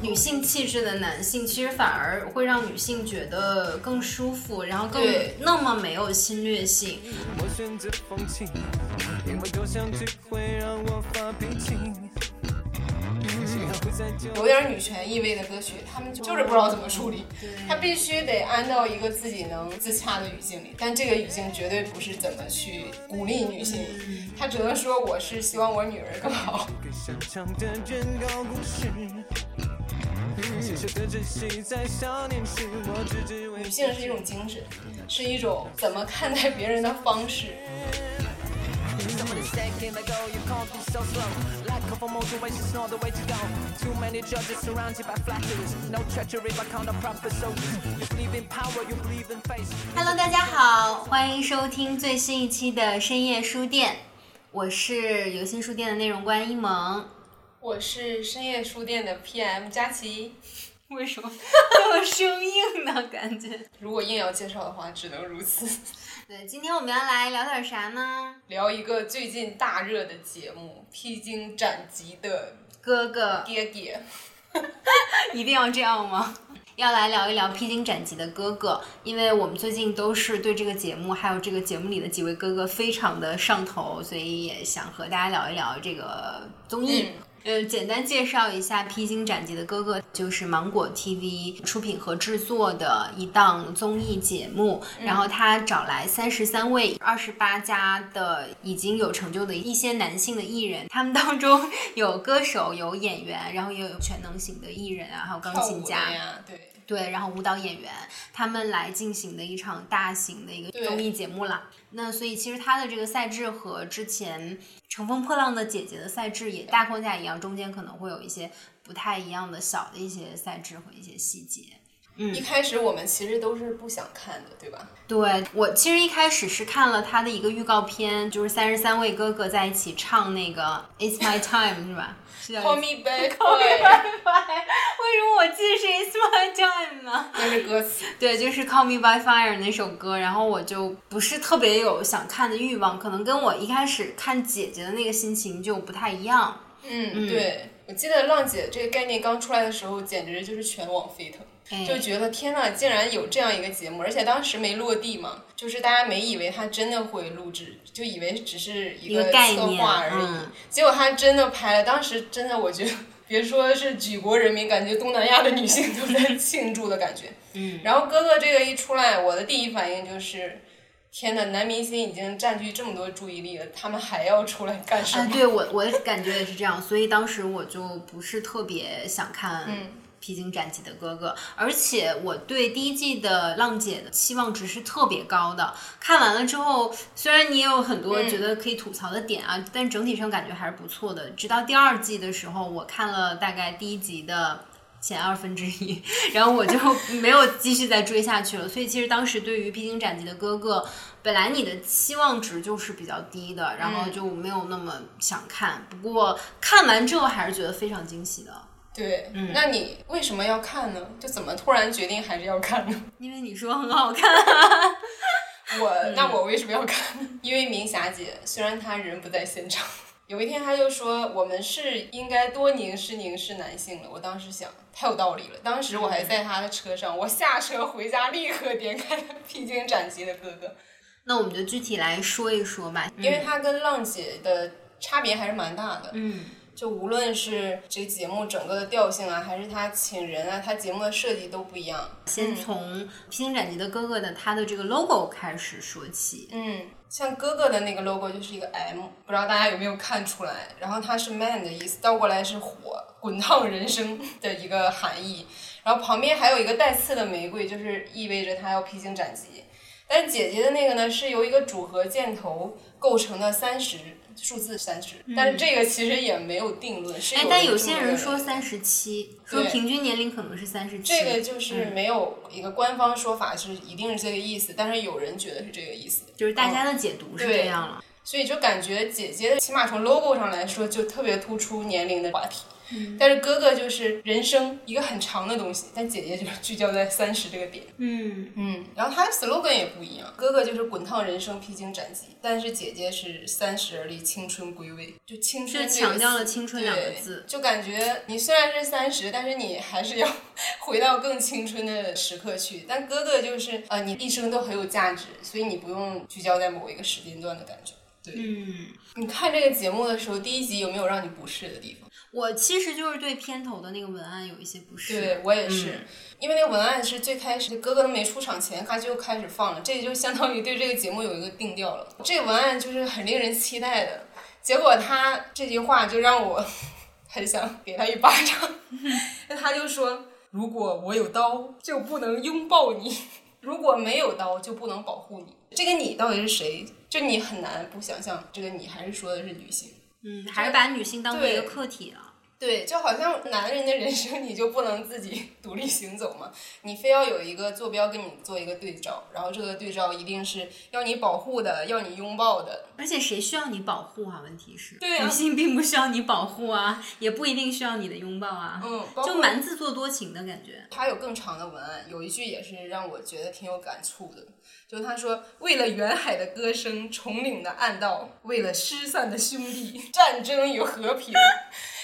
女性气质的男性，其实反而会让女性觉得更舒服，然后更那么没有侵略性。我选择放弃，因为偶像剧会让有点女权意味的歌曲，他们就是不知道怎么处理，他必须得按到一个自己能自洽的语境里，但这个语境绝对不是怎么去鼓励女性，他只能说我是希望我女儿更好。女性是一种精神，是一种怎么看待别人的方式。Somebody said, can I go? You can't be so slow. Lack of motivation, not the way to go. Too many judges surrounded by flatteries. No treachery, but count on proper soldiers. You believe in power, you believe in face. Hello，大家好，欢迎收听最新一期的深夜书店，我是有心书店的内容官一萌。我是深夜书店的 PM 佳琪，为什么这么生硬呢？感觉。如果硬要介绍的话，只能如此。对，今天我们要来聊点啥呢？聊一个最近大热的节目《披荆斩棘的哥哥，爹爹 》。一定要这样吗？要来聊一聊《披荆斩棘的哥哥》，因为我们最近都是对这个节目，还有这个节目里的几位哥哥非常的上头，所以也想和大家聊一聊这个综艺。呃，简单介绍一下《披荆斩棘的哥哥》，就是芒果 TV 出品和制作的一档综艺节目。然后他找来三十三位、二十八家的已经有成就的一些男性的艺人，他们当中有歌手、有演员，然后也有全能型的艺人啊，还有钢琴家。呀，对，对，然后舞蹈演员他们来进行的一场大型的一个综艺节目啦。那所以其实它的这个赛制和之前《乘风破浪的姐姐》的赛制也大框架一样，中间可能会有一些不太一样的小的一些赛制和一些细节。一开始我们其实都是不想看的，对吧？对我其实一开始是看了他的一个预告片，就是三十三位哥哥在一起唱那个《It's My Time》是吧？Call me back，Call me 对，back，为什么我记得是 It's My Time 呢？那是歌词。对，就是《Call Me by Fire》那首歌，然后我就不是特别有想看的欲望，可能跟我一开始看姐姐的那个心情就不太一样。嗯，对，我记得浪姐这个概念刚出来的时候，简直就是全网沸腾。哎就觉得天呐，竟然有这样一个节目，而且当时没落地嘛，就是大家没以为他真的会录制，就以为只是一一个策划而已。嗯结果他真的拍了，当时真的我觉得，别说是举国人民，感觉东南亚的女性都在庆祝的感觉。嗯，然后哥哥这个一出来，我的第一反应就是，天呐，男明星已经占据这么多注意力了，他们还要出来干什么？啊，对我我的感觉也是这样，所以当时我就不是特别想看。嗯披荆斩棘的哥哥，而且我对第一季的浪姐的期望值是特别高的。看完了之后，虽然你也有很多嗯觉得可以吐槽的点啊，但整体上感觉还是不错的。直到第二季的时候，我看了大概第一集的前二分之一，然后我就没有继续再追下去了。所以其实当时对于披荆斩棘的哥哥，本来你的期望值就是比较低的，然后就没有那么想看。不过看完之后还是觉得非常惊喜的。对，嗯那你为什么要看呢？就怎么突然决定还是要看呢？因为你说很好看，我、嗯那我为什么要看呢？因为明霞姐虽然她人不在现场，有一天她就说我们是应该多凝视凝视男性了。我当时想太有道理了，当时我还在她的车上，我下车回家立刻点开了《披荆斩棘的哥哥》，那我们就具体来说一说吧。因为他跟浪姐的差别还是蛮大的。嗯就无论是这个节目整个的调性啊，还是他请人啊，他节目的设计都不一样。先从《披荆斩棘的哥哥》的他的这个 logo 开始说起。嗯，像哥哥的那个 logo 就是一个 M，不知道大家有没有看出来？然后它是 man 的意思，倒过来是火，滚烫人生的一个含义。然后旁边还有一个带刺的玫瑰，就是意味着他要披荆斩棘。但姐姐的那个呢，是由一个组合箭头构成的三十，数字三十，但是这个其实也没有定论。哎，但有些人说三十七，说平均年龄可能是三十七。这个就是嗯没有一个官方说法是一定是这个意思，但是有人觉得是这个意思。就是大家的解读是这样了。所以就感觉姐姐起码从 logo 上来说就特别突出年龄的话题，嗯但是哥哥就是人生一个很长的东西，但姐姐就是聚焦在三十这个点。嗯，嗯，然后他的 slogan 也不一样，哥哥就是滚烫人生披荆斩棘，但是姐姐是三十而立青春归位，就青春是强调了青春两个对字就感觉你虽然是三十，但是你还是要回到更青春的时刻去。但哥哥就是呃，你一生都很有价值，所以你不用聚焦在某一个时间段的感觉。对，嗯，你看这个节目的时候，第一集有没有让你不适的地方？我其实就是对片头的那个文案有一些不适。对我也是，嗯因为那个文案是最开始哥哥没出场前，他就开始放了，这就相当于对这个节目有一个定调了。这个文案就是很令人期待的，结果他这句话就让我 很想给他一巴掌。那他就说：“如果我有刀，就不能拥抱你；如果没有刀，就不能保护你。”这个你到底是谁？就你很难不想象，这个你还是说的是女性。嗯，还是把女性当做一个客体了。对，就好像男人的人生你就不能自己独立行走嘛，你非要有一个坐标跟你做一个对照，然后这个对照一定是要你保护的，要你拥抱的。而且谁需要你保护啊？问题是，对啊女性并不需要你保护啊，也不一定需要你的拥抱啊，嗯，就蛮自作多情的感觉。他有更长的文案，有一句也是让我觉得挺有感触的，就是他说：“为了远海的歌声，崇岭的暗道，为了失散的兄弟，战争与和平。”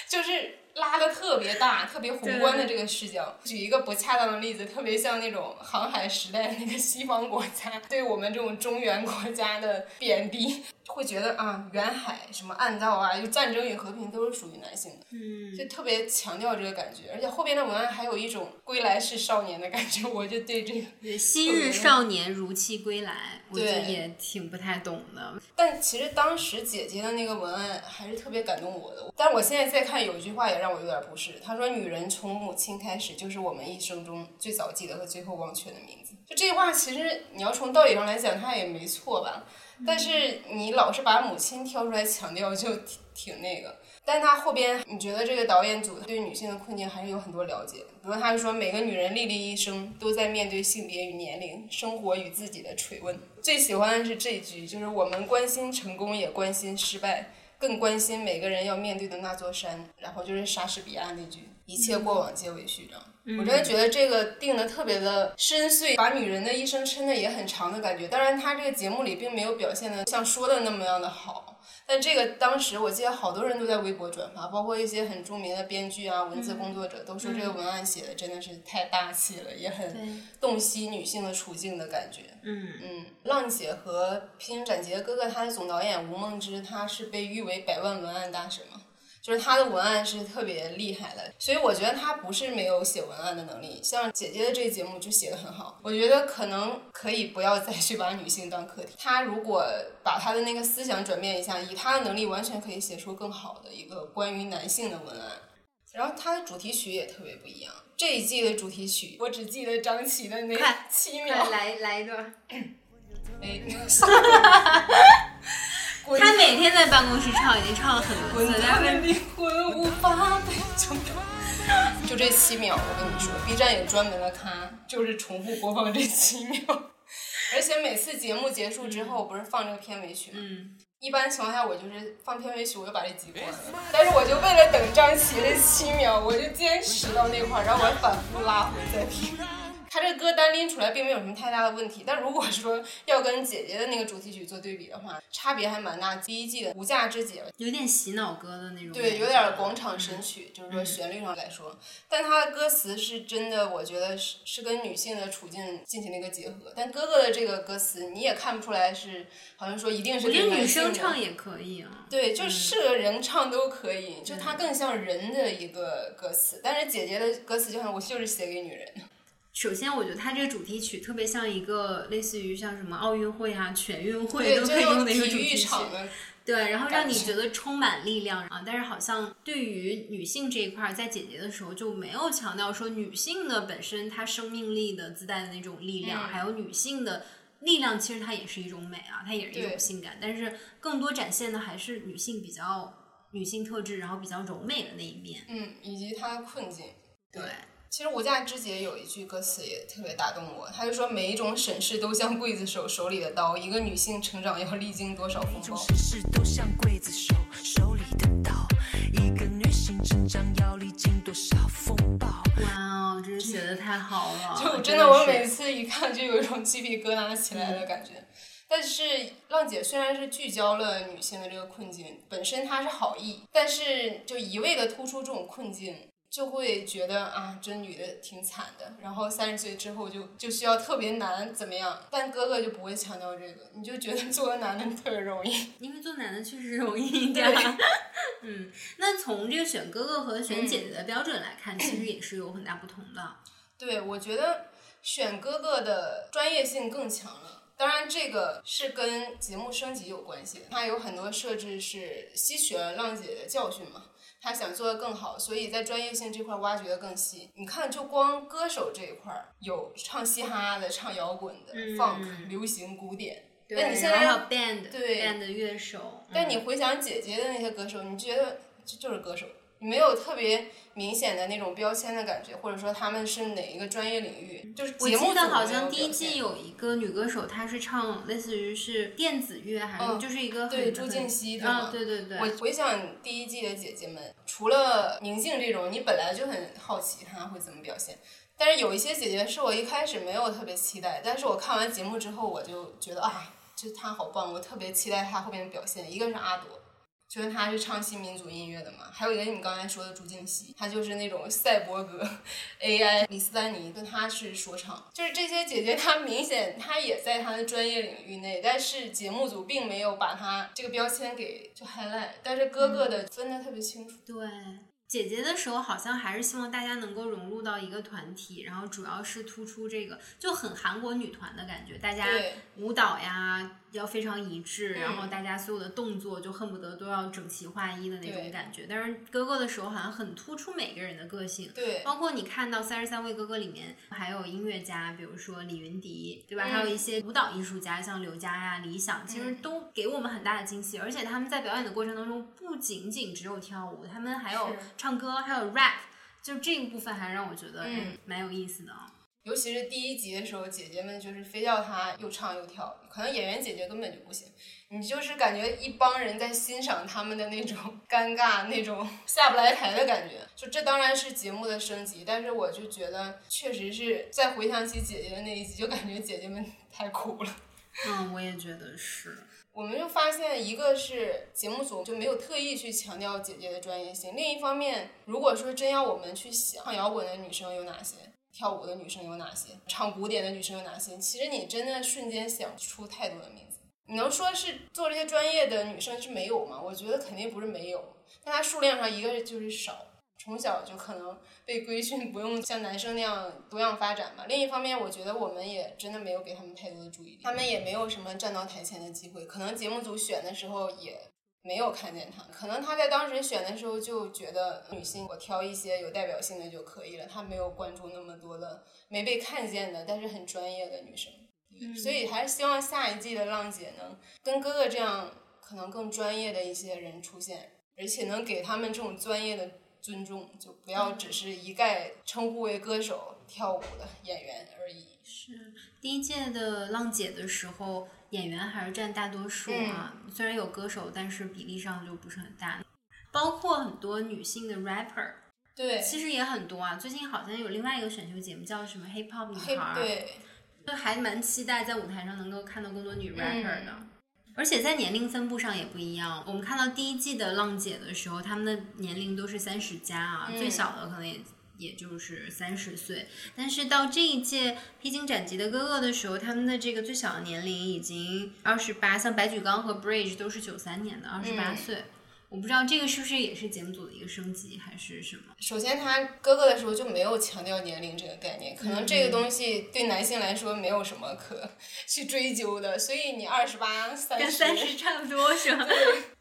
就是拉的特别大、特别宏观的这个视角。举一个不恰当的例子，特别像那种航海时代那个西方国家对我们这种中原国家的贬低，会觉得啊，远海什么暗道啊，就战争与和平都是属于男性的。嗯，就特别强调这个感觉，而且后边的文案还有一种归来是少年的感觉，我就对这个。对昔日少年如期归来，我就对也挺不太懂的。但其实当时姐姐的那个文案还是特别感动我的。但我现在再看，有一句话也让我有点不适。他说：“女人从母亲开始，就是我们一生中最早记得和最后忘却的名字。”就这句话，其实你要从道理上来讲，它也没错吧。但是你老是把母亲挑出来强调，就挺挺那个。但他后边，你觉得这个导演组对女性的困境还是有很多了解。比如他就说，每个女人历历一生都在面对性别与年龄、生活与自己的锤问。最喜欢的是这句，就是我们关心成功，也关心失败，更关心每个人要面对的那座山。然后就是莎士比亚那句：“一切过往皆为序章。我真的觉得这个定的特别的深邃，把女人的一生撑的也很长的感觉。当然，他这个节目里并没有表现的像说的那么样的好。但这个当时我记得好多人都在微博转发，包括一些很著名的编剧啊、文字工作者都说这个文案写的真的是太大气了，也很，洞悉女性的处境的感觉。嗯，嗯，浪姐和《披荆斩棘的哥哥》，他的总导演吴梦之，他是被誉为百万文案大神嘛，就是他的文案是特别厉害的，所以我觉得他不是没有写文案的能力，像姐姐的这个节目就写的很好，我觉得可能可以不要再去把女性当课题，他如果把他的那个思想转变一下，以他的能力完全可以写出更好的一个关于男性的文案。然后他的主题曲也特别不一样，这一季的主题曲我只记得张琪的那七秒，来来一段。哎，他每天在办公室唱，已经唱了很多滚次，但是灵魂无法被冲淡。就这七秒，我跟你说，B 站也专门的咖，就是重复播放这七秒。而且每次节目结束之后，不是放这个片尾曲吗？嗯，一般情况下，我就是放片尾曲，我就把这集关了。但是我就为了等张琪这七秒，我就坚持到那块儿，然后我还反复拉回再听。他这个歌单拎出来并没有什么太大的问题，但如果说要跟姐姐的那个主题曲做对比的话，差别还蛮大。第一季的《无价之姐》有点洗脑歌的那种。对，有点广场神曲，就是说旋律上来说，但它的歌词是真的，我觉得是是跟女性的处境进行了一个结合。但哥哥的这个歌词，你也看不出来是好像说一定是我觉得女给男性的生唱也可以啊。对，就是个人唱都可以，就它更像人的一个歌词。但是姐姐的歌词就像我就是写给女人的，首先，我觉得它这个主题曲特别像一个类似于像什么奥运会啊、全运会对，都可以用的一个主题曲。对，然后让你觉觉得充满力量啊。但是好像对于女性这一块儿，在姐姐的时候就没有强调说女性的本身她生命力的自带的那种力量，嗯还有女性的力量其实它也是一种美啊，它也是一种性感，但是更多展现的还是女性比较女性特质，然后比较柔美的那一面。嗯，以及她的困境。对，其实无价之姐有一句歌词也特别打动我，他就说每一种审视都像刽子手手里的刀，一个女性成长要历经多少风暴。种事事都像刽子手手里的刀，一个女性成长要历经多少风暴。哇哦，这是写的太好了，就真真的，我每次一看就有一种鸡皮疙瘩起来的感觉。但是浪姐虽然是聚焦了女性的这个困境，本身她是好意，但是就一味的突出这种困境，就会觉得啊，这女的挺惨的。然后三十岁之后就就需要特别难怎么样？但哥哥就不会强调这个，你就觉得做个男的特别容易。因为做男的确实容易一点。嗯，那从这个选哥哥和选姐姐的标准来看，其实也是有很大不同的。对，我觉得选哥哥的专业性更强了。当然，这个是跟节目升级有关系的。它有很多设置是吸取了浪姐的教训嘛，他想做的更好，所以在专业性这块挖掘的更细。你看，就光歌手这一块儿，有唱嘻哈的、唱摇滚的、嗯 funk、流行、古典。对，但你现在然后还有 band 对 band 的乐手，但你回想姐姐的那些歌手，你觉得这就是歌手，你没有特别明显的那种标签的感觉，或者说他们是哪一个专业领域，就是我节目组记得好像第一季有一个女歌手，她是唱类似于是电子乐，还是嗯就是一个很对朱很婧汐对啊，吗对对对，我回想第一季的姐姐们，除了宁静这种，你本来就很好奇她会怎么表现。但是有一些姐姐是我一开始没有特别期待，但是我看完节目之后，我就觉得啊，就她好棒，我特别期待她后面的表现。一个是阿朵，觉得她是唱新民族音乐的嘛，还有一个你刚才说的朱婧汐，她就是那种赛博格 AI 李斯丹妮，跟她是说唱，就是这些姐姐她明显她也在她的专业领域内，但是节目组并没有把她这个标签给就 highlight，但是哥哥的分的特别清楚。对，姐姐的时候好像还是希望大家能够融入到一个团体，然后主要是突出这个就很韩国女团的感觉，大家舞蹈呀要非常一致，嗯然后大家所有的动作就恨不得都要整齐划一的那种感觉。但是哥哥的时候好像很突出每个人的个性。对，包括你看到《三十三位哥哥》里面还有音乐家，比如说李云迪，对吧？嗯还有一些舞蹈艺术家，像刘佳呀、李想，其实都给我们很大的惊喜。而且他们在表演的过程当中，不仅仅只有跳舞，他们还有唱歌，还有 rap，就这一部分还让我觉得蛮有意思的啊。尤其是第一集的时候，姐姐们就是非要她又唱又跳，可能演员姐姐根本就不行，你就是感觉一帮人在欣赏他们的那种 尴尬、那种 下不来台的感觉。就这当然是节目的升级，但是我就觉得确实是再回想起姐姐的那一集，就感觉姐姐们 太苦了。嗯，我也觉得是。我们就发现，一个是节目组就没有特意去强调姐姐的专业性，另一方面，如果说真要我们去想唱摇滚的女生有哪些，跳舞的女生有哪些，唱古典的女生有哪些，其实你真的瞬间想出太多的名字。你能说是做这些专业的女生是没有吗？我觉得肯定不是没有，但它数量上一个就是少，从小就可能被规训，不用像男生那样多样发展吧。另一方面，我觉得我们也真的没有给他们太多的注意力，他们也没有什么站到台前的机会，可能节目组选的时候也。没有看见他，可能他在当时选的时候就觉得女性我挑一些有代表性的就可以了，他没有关注那么多的没被看见的，但是很专业的女生。嗯所以还是希望下一季的浪姐能跟哥哥这样可能更专业的一些人出现，而且能给他们这种专业的尊重，就不要只是一概称呼为歌手、跳舞的演员而已。是第一届的浪姐的时候，演员还是占大多数啊。虽然有歌手，但是比例上就不是很大。包括很多女性的 rapper，对，其实也很多啊。最近好像有另外一个选秀节目叫什么 Hip Hop 女孩儿，对，就还蛮期待在舞台上能够看到更多女 rapper 的。嗯而且在年龄分布上也不一样。我们看到第一季的浪姐的时候，她们的年龄都是三十加啊，嗯最小的可能也也就是三十岁。但是到这一届披荆斩棘的哥哥的时候，他们的这个最小的年龄已经二十八，像白举纲和 Bridge 都是九三年的，二十八嗯岁。我不知道这个是不是也是节目组的一个升级，还是什么？首先他哥哥的时候就没有强调年龄这个概念，可能这个东西对男性来说没有什么可 去追究的，所以你二十八、三跟十，三十差不多是吧？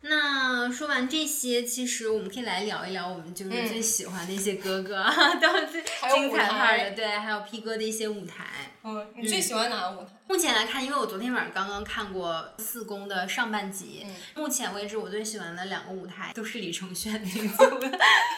那说完这些，其实我们可以来聊一聊我们就是最喜欢的一些哥哥啊，都是还有精彩派的，对，还有 P 哥的一些舞台。嗯，你最喜欢哪个舞台？目前来看，因为我昨天晚上刚刚看过四公的上半集，嗯目前为止我最喜欢的两个舞台都是李承铉那组的，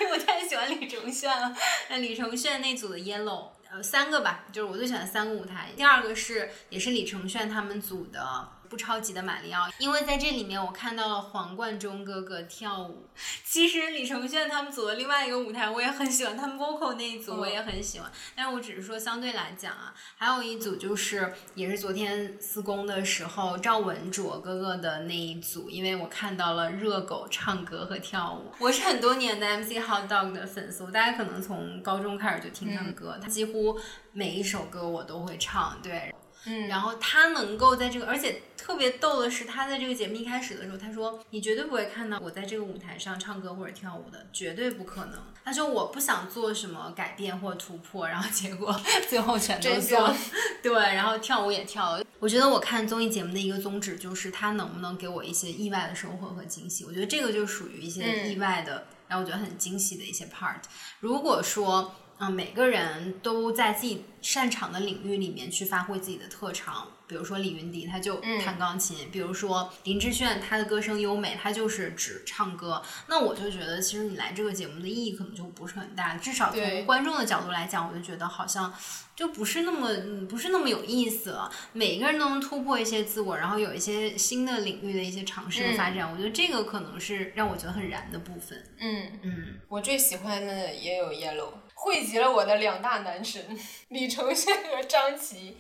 因为我太喜欢李承铉了。那李承铉那组的 Yellow，呃，三个吧，就是我最喜欢的三个舞台。第二个是也是李承铉他们组的。不超级的马里奥，因为在这里面我看到了黄贯中哥哥跳舞。其实李承铉他们组的另外一个舞台我也很喜欢，他们 vocal 那一组我也很喜欢，但是我只是说相对来讲啊，还有一组就是也是昨天四公的时候赵文卓哥哥的那一组，因为我看到了热狗唱歌和跳舞。我是很多年的 MC Hot Dog 的粉丝，大家可能从高中开始就听他的歌，他几乎每一首歌我都会唱，对。嗯，然后他能够在这个，而且特别逗的是，他在这个节目一开始的时候，他说：“你绝对不会看到我在这个舞台上唱歌或者跳舞的，绝对不可能。”他说：“我不想做什么改变或突破。”然后结果 最后全都真做相，对，然后跳舞也跳了。我觉得我看综艺节目的一个宗旨就是，他能不能给我一些意外的收获和惊喜。我觉得这个就属于一些嗯意外的，让我觉得很惊喜的一些 part。如果说嗯，每个人都在自己擅长的领域里面去发挥自己的特长。比如说李云迪，他就弹钢琴；比如说林志炫，他的歌声优美，他就是只唱歌。那我就觉得，其实你来这个节目的意义可能就不是很大。至少对从观众的角度来讲，我就觉得好像就不是那么嗯不是那么有意思了。每个人都能突破一些自我，然后有一些新的领域的一些尝试和发展。我觉得这个可能是让我觉得很燃的部分。嗯，嗯，我最喜欢的也有 Yellow，汇集了我的两大男神李承铉和张琪。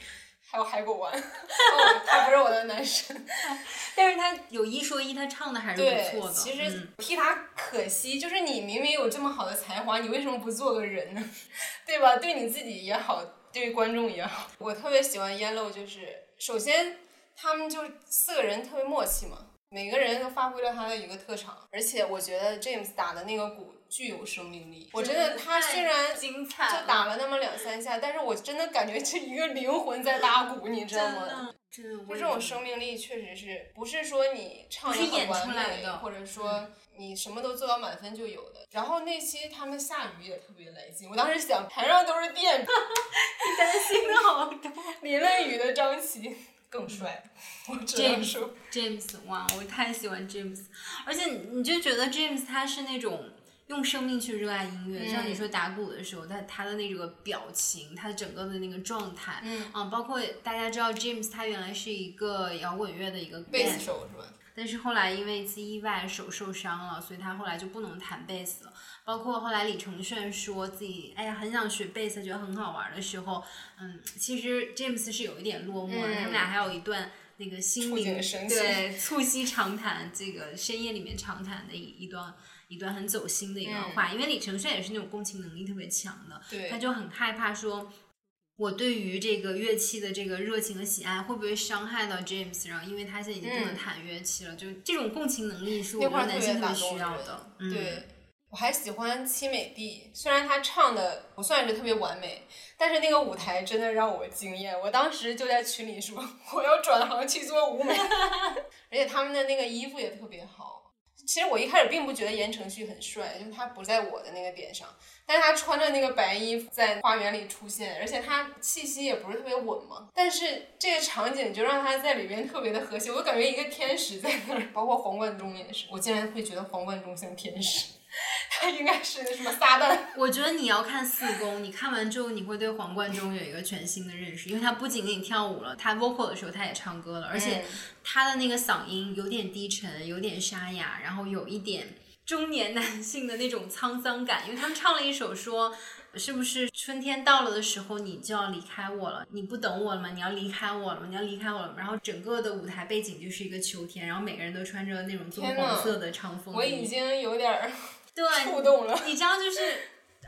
还有海狗丸，哦，他不是我的男神，但是他有一说一，他唱的还是不错，的。其实嗯替他可惜，就是你明明有这么好的才华，你为什么不做个人呢？对吧？对你自己也好，对观众也好。我特别喜欢 Yellow，就是首先他们就四个人特别默契嘛，每个人都发挥了他的一个特长，而且我觉得 James 打的那个鼓具有生命力。我真的，他虽然精彩就打了那么两三下，但是我真的感觉这一个灵魂在打鼓，你知道吗？就这种生命力确实是不是说你唱的很完美，出来的或者说你什么都做到满分就有的。然后那期他们下雨也特别来劲，我当时想台上都是电，你担心的好多。淋了雨的张琪更帅，我只能说 James，哇，我太喜欢 James，而且你你就觉得 James 他是那种用生命去热爱音乐，像你说打鼓的时候，他他的那个表情，他整个的那个状态，嗯包括大家知道 James 他原来是一个摇滚乐的一个贝斯手是吧？但是后来因为一次意外手受伤了，所以他后来就不能弹贝斯了。包括后来李承铉说自己哎呀很想学贝斯，觉得很好玩的时候，嗯，其实 James 是有一点落寞的。嗯他们俩还有一段那个心灵对促膝长谈，这个深夜里面长谈的一一段一段很走心的一段话。因为李承铉也是那种共情能力特别强的，对他就很害怕说。我对于这个乐器的这个热情和喜爱，会不会伤害到 James？然后，因为他现在已经不能嗯弹乐器了，就这种共情能力是我觉那块儿得男性特别需要的。嗯，对，我还喜欢戚美蒂，虽然她唱的不算是特别完美，但是那个舞台真的让我惊艳。我当时就在群里说，我要转行去做舞美 而且他们的那个衣服也特别好。其实我一开始并不觉得言承旭很帅，就是他不在我的那个点上，但是他穿着那个白衣服在花园里出现，而且他气息也不是特别稳嘛。但是这个场景就让他在里面特别的和谐，我感觉一个天使在那儿，包括黄贯中也是，我竟然会觉得黄贯中像天使。他应该是那什么撒旦，我觉得你要看四宫，你看完之后你会对黄贯中有一个全新的认识，因为他不仅给你跳舞了，他 vocal 的时候他也唱歌了，而且他的那个嗓音有点低沉，有点沙哑，然后有一点中年男性的那种沧桑感，因为他们唱了一首说。是不是春天到了的时候，你就要离开我了？你不等我了吗？你要离开我了吗？你要离开我了吗？然后整个的舞台背景就是一个秋天，然后每个人都穿着那种棕黄色的长风衣。我已经有点儿对触动了。你知道，就是，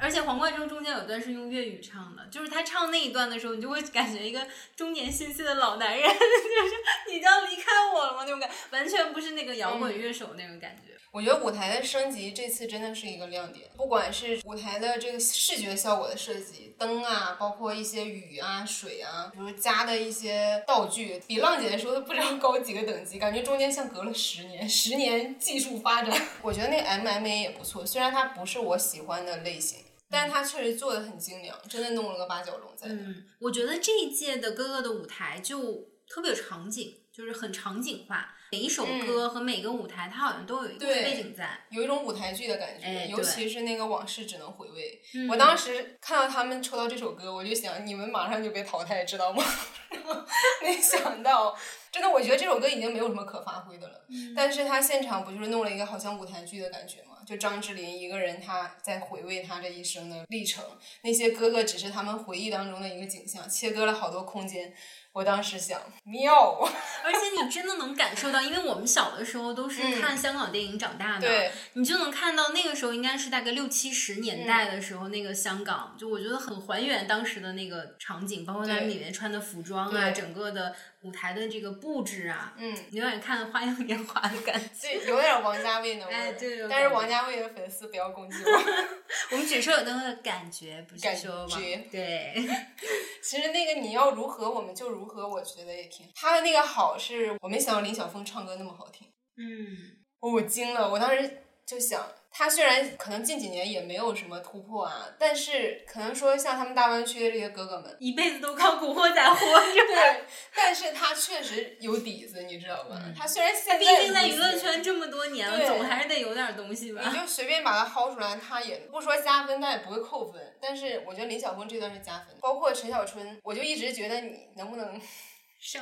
而且黄贯中中间有段是用粤语唱的，就是他唱那一段的时候，你就会感觉一个中年心碎的老男人，就是你就要离开我了吗？那种感，完全不是那个摇滚乐手那种感觉。我觉得舞台的升级这次真的是一个亮点，不管是舞台的这个视觉效果的设计，灯啊，包括一些雨啊、水啊，比如加的一些道具，比浪姐说的不知道高几个等级，感觉中间像隔了十年，十年技术发展。我觉得那个 MMA 也不错，虽然它不是我喜欢的类型。但是他确实做的很精良，真的弄了个八角笼在那。嗯，我觉得这一届的哥哥的舞台就特别有场景，就是很场景化。每一首歌和每个舞台，它好像都有一个背景在。有一种舞台剧的感觉，哎尤其是那个往事只能回味。嗯我当时看到他们抽到这首歌，我就想你们马上就被淘汰，知道吗？没想到，真的，我觉得这首歌已经没有什么可发挥的了。嗯 但是他现场不就是弄了一个好像舞台剧的感觉吗？就张智霖一个人他在回味他这一生的历程，那些哥哥只是他们回忆当中的一个景象，切割了好多空间。我当时想，妙，而且你真的能感受到，因为我们小的时候都是嗯看香港电影长大的，对，你就能看到那个时候应该是大概六七十年代的时候，那个香港，就我觉得很还原当时的那个场景，包括他们里面穿的服装啊，整个的舞台的这个布置啊，嗯，有点看《花样年华》的感觉。对有点王家卫的味儿，哎对有但是王家卫的粉丝不要攻击我。我们只说有那个感觉，不是说往觉对，其实那个你要如何，我们就如何，我觉得也挺。他的那个好是我没想到林晓峰唱歌那么好听，嗯，我惊了。我当时就想，他虽然可能近几年也没有什么突破啊，但是可能说像他们大湾区的这些哥哥们，一辈子都靠古惑仔活着。对，但是他确实有底子，你知道吧？他虽然现在毕竟在娱乐圈这么多年了，总还是得有点东西吧。你就随便把他薅出来，他也不说加分，他也不会扣分。但是我觉得林晓峰这段是加分，包括陈小春，我就一直觉得你能不能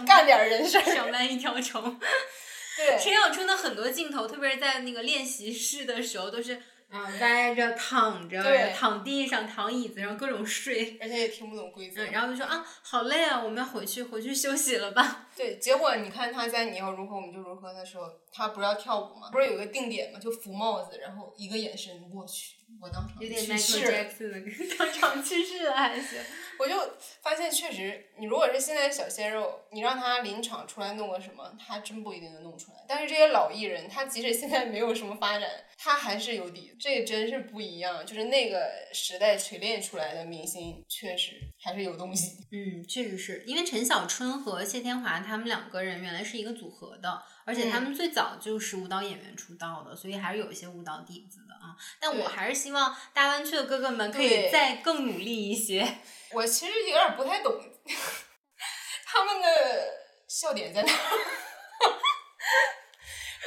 干点人事儿？上班一条虫。对，陈小春的很多镜头，特别是在那个练习室的时候，都是啊歪着、躺着对、躺地上、躺椅子上，各种睡。而且也听不懂规则。嗯，然后就说啊，好累啊，我们要回去，回去休息了吧？对，结果你看他在你要如何我们就如何的时候，他不是要跳舞吗？不是有个定点吗？就扶帽子，然后一个眼神，我去，我当场有点去 Michael 世 当场去世了还行。我就发现，确实，你如果是现在小鲜肉，你让他临场出来弄个什么，他真不一定能弄出来。但是这些老艺人，他即使现在没有什么发展，他还是有底子，这个真是不一样。就是那个时代锤炼出来的明星，确实还是有东西。嗯，确实是因为陈小春和谢天华他们两个人原来是一个组合的，而且他们最早就是舞蹈演员出道的，所以还是有一些舞蹈底子的啊。但我还是希望大湾区的哥哥们可以再更努力一些。我其实有点不太懂 他们的笑点在哪儿。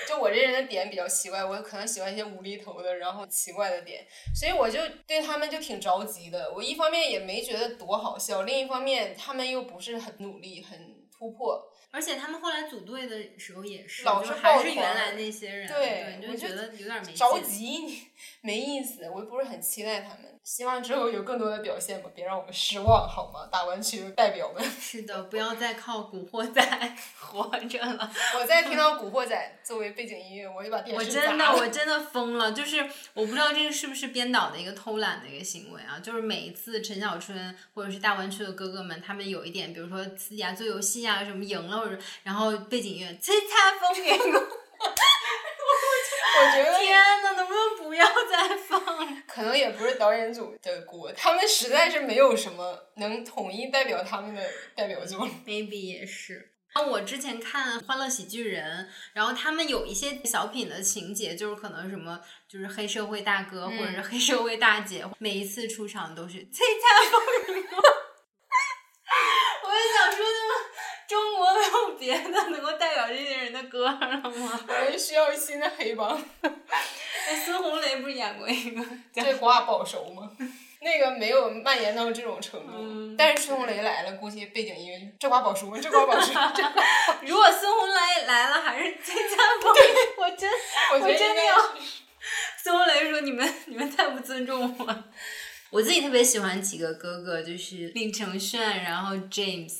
就我这人的点比较奇怪，我可能喜欢一些无厘头的，然后奇怪的点，所以我就对他们就挺着急的。我一方面也没觉得多好笑，另一方面他们又不是很努力、很突破。而且他们后来组队的时候也是，老就是还是原来那些人，对对，你就就觉得有点没劲。着急，你没意思，我又不是很期待他们。希望之后有更多的表现吧，别让我们失望好吗？大湾区代表们，是的，不要再靠古惑仔 活着了。我在听到《古惑仔》作为背景音乐，我就把电视我真的我真的疯了，就是我不知道这个是不是编导的一个偷懒的一个行为啊，就是每一次陈小春或者是大湾区的哥哥们，他们有一点，比如说呲牙做游戏啊什么赢了，或者然后背景音乐 叱咤风云，我觉得天呐，能不能不要再放了？可能也不是导演组的锅，他们实在是没有什么能统一代表他们的代表作。maybe 也是。啊，我之前看《欢乐喜剧人》，然后他们有一些小品的情节，就是可能什么，就是黑社会大哥、或者是黑社会大姐，每一次出场都是 叱咤风云。我就想说，他们中国没有别的能够代表这些人的歌了吗？我们需要新的黑帮，哎，孙红雷不是演过一个 叫这瓜保熟吗？那个没有蔓延到这种程度，嗯。但是孙红雷来了，估计背景音乐就这瓜保熟，这瓜保熟，如果孙红雷来了，还是叱咤风云，我真我真的要是。孙红雷说：“你们你们太不尊重我了。”我自己特别喜欢几个哥哥，就是令承铉，然后 James，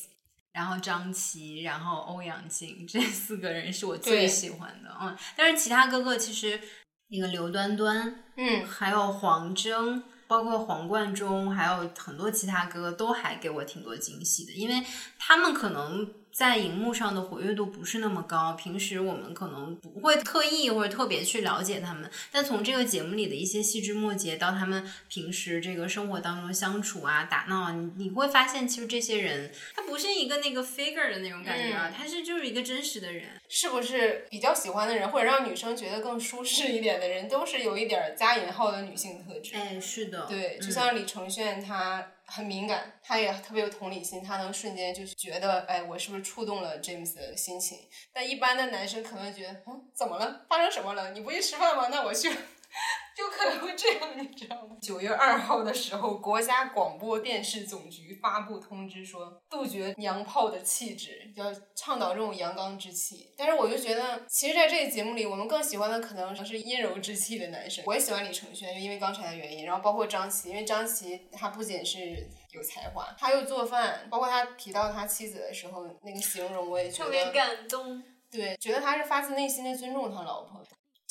然后张琪，然后欧阳靖，这四个人是我最喜欢的。嗯，但是其他哥哥其实那个刘端端，嗯，还有黄征，包括黄贯中，还有很多其他哥哥都还给我挺多惊喜的，因为他们可能在荧幕上的活跃度不是那么高，平时我们可能不会特意或者特别去了解他们，但从这个节目里的一些细枝末节到他们平时这个生活当中相处啊、打闹啊，你你会发现，其实这些人他不是一个那个 figure 的那种感觉啊，嗯他是就是一个真实的人。是不是比较喜欢的人，或者让女生觉得更舒适一点的人，都是有一点儿加引号的女性特质。哎，是的，对，就嗯像李承铉，他很敏感，他也特别有同理心，他能瞬间就是觉得，哎，我是不是触动了 James 的心情？但一般的男生可能觉得，嗯，怎么了？发生什么了？你不去吃饭吗？那我去。就可能会这样，你知道吗？九月二号的时候，国家广播电视总局发布通知说，杜绝娘炮的气质，要倡导这种阳刚之气。但是我就觉得，其实在这个节目里，我们更喜欢的可能是阴柔之气的男生。我也喜欢李承铉，就因为刚才的原因。然后包括张琪，因为张琪他不仅是有才华，他又做饭，包括他提到他妻子的时候那个形容，我也觉得特别感动。对，觉得他是发自内心的尊重他老婆。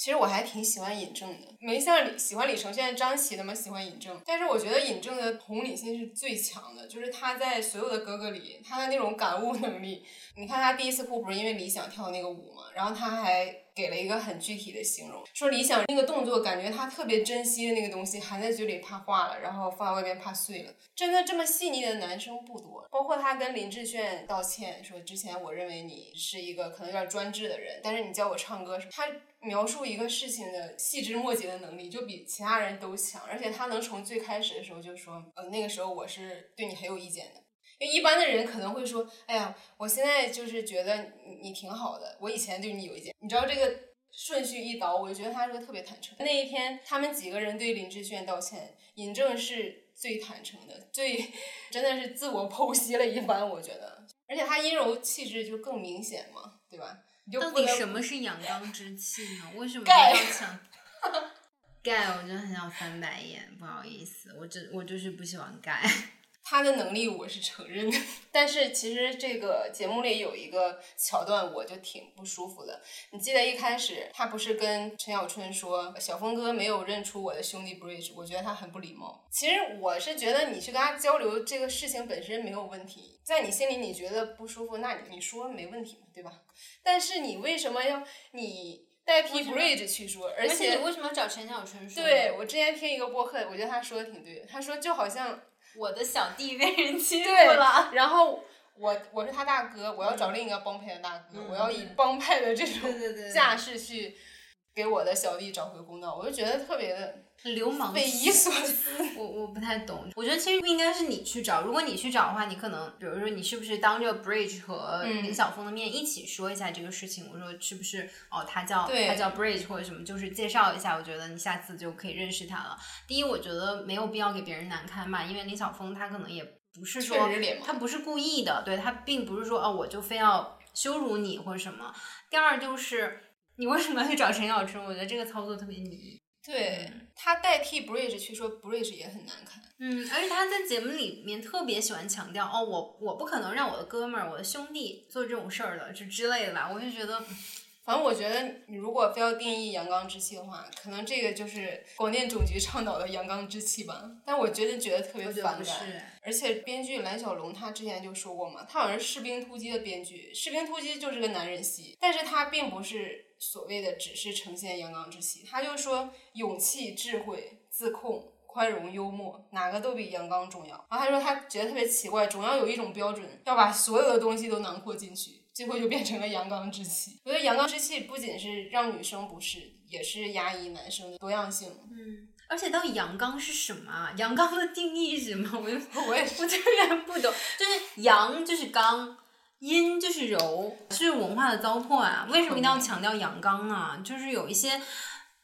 其实我还挺喜欢尹正的，没像李喜欢李承铉张琪那么喜欢尹正。但是我觉得尹正的同理心是最强的，就是他在所有的哥哥里，他的那种感悟能力。你看他第一次哭不是因为李想跳那个舞嘛，然后他还给了一个很具体的形容，说李想那个动作感觉他特别珍惜的那个东西含在嘴里怕化了，然后放在外边怕碎了。真的这么细腻的男生不多，包括他跟林志炫道歉说之前我认为你是一个可能有点专制的人，但是你教我唱歌，他描述一个事情的细枝末节的能力就比其他人都强，而且他能从最开始的时候就说，呃，那个时候我是对你很有意见的。因为一般的人可能会说，哎呀，我现在就是觉得你你挺好的，我以前对你有意见。你知道这个顺序一倒，我就觉得他是个特别坦诚。那一天，他们几个人对林志炫道歉，尹正是最坦诚的，最真的是自我剖析了一番，我觉得。而且他阴柔气质就更明显嘛，对吧？你就到底什么是阳刚之气呢？为什么盖要 强？盖，我真的很想翻白眼，不好意思，我真我就是不喜欢盖。他的能力我是承认的，但是其实这个节目里有一个桥段，我就挺不舒服的。你记得一开始他不是跟陈小春说小峰哥没有认出我的兄弟 Bridge，我觉得他很不礼貌。其实我是觉得你去跟他交流这个事情本身没有问题，在你心里你觉得不舒服，那你你说没问题嘛，对吧？但是你为什么要你代替 Bridge 去说，而而且且你为什么要找陈小春说？对，我之前听一个播客，我觉得他说的挺对的，他说就好像。我的小弟被人欺负对了。然后我我是他大哥，我要找另一个帮派的大哥，我要以帮派的这种架势去给我的小弟找回公道，我就觉得特别的流氓匪夷所思。我我不太懂，我觉得其实不应该是你去找，如果你去找的话，你可能比如说你是不是当着 Bridge 和嗯林晓峰的面一起说一下这个事情？我说是不是哦，他叫对他叫 Bridge 或者什么，就是介绍一下，我觉得你下次就可以认识他了。第一，我觉得没有必要给别人难堪嘛，因为林晓峰他可能也不是说他不是故意的，对他并不是说哦我就非要羞辱你或者什么。第二就是你为什么要去找陈小春？我觉得这个操作特别迷。对他代替 Bridge 去说 Bridge 也很难看。嗯，而且他在节目里面特别喜欢强调，哦，我我不可能让我的哥们儿、我的兄弟做这种事儿的，就之类的吧。我就觉得，反正我觉得，你如果非要定义阳刚之气的话，可能这个就是广电总局倡导的阳刚之气吧。但我觉得觉得特别反感。是。而且编剧蓝小龙他之前就说过嘛，他好像是《士兵突击》的编剧，《士兵突击》就是个男人戏，但是他并不是所谓的只是呈现阳刚之气，他就说勇气、智慧、自控、宽容、幽默，哪个都比阳刚重要。然后他说他觉得特别奇怪，总要有一种标准，要把所有的东西都囊括进去，最后就变成了阳刚之气。我觉得阳刚之气不仅是让女生不适，也是压抑男生的多样性。嗯，而且到底阳刚是什么啊？阳刚的定义是什么？我就 我也是我突然不懂，就是阳就是刚。阴就是柔，是文化的糟粕啊！为什么一定要强调阳刚啊？就是有一些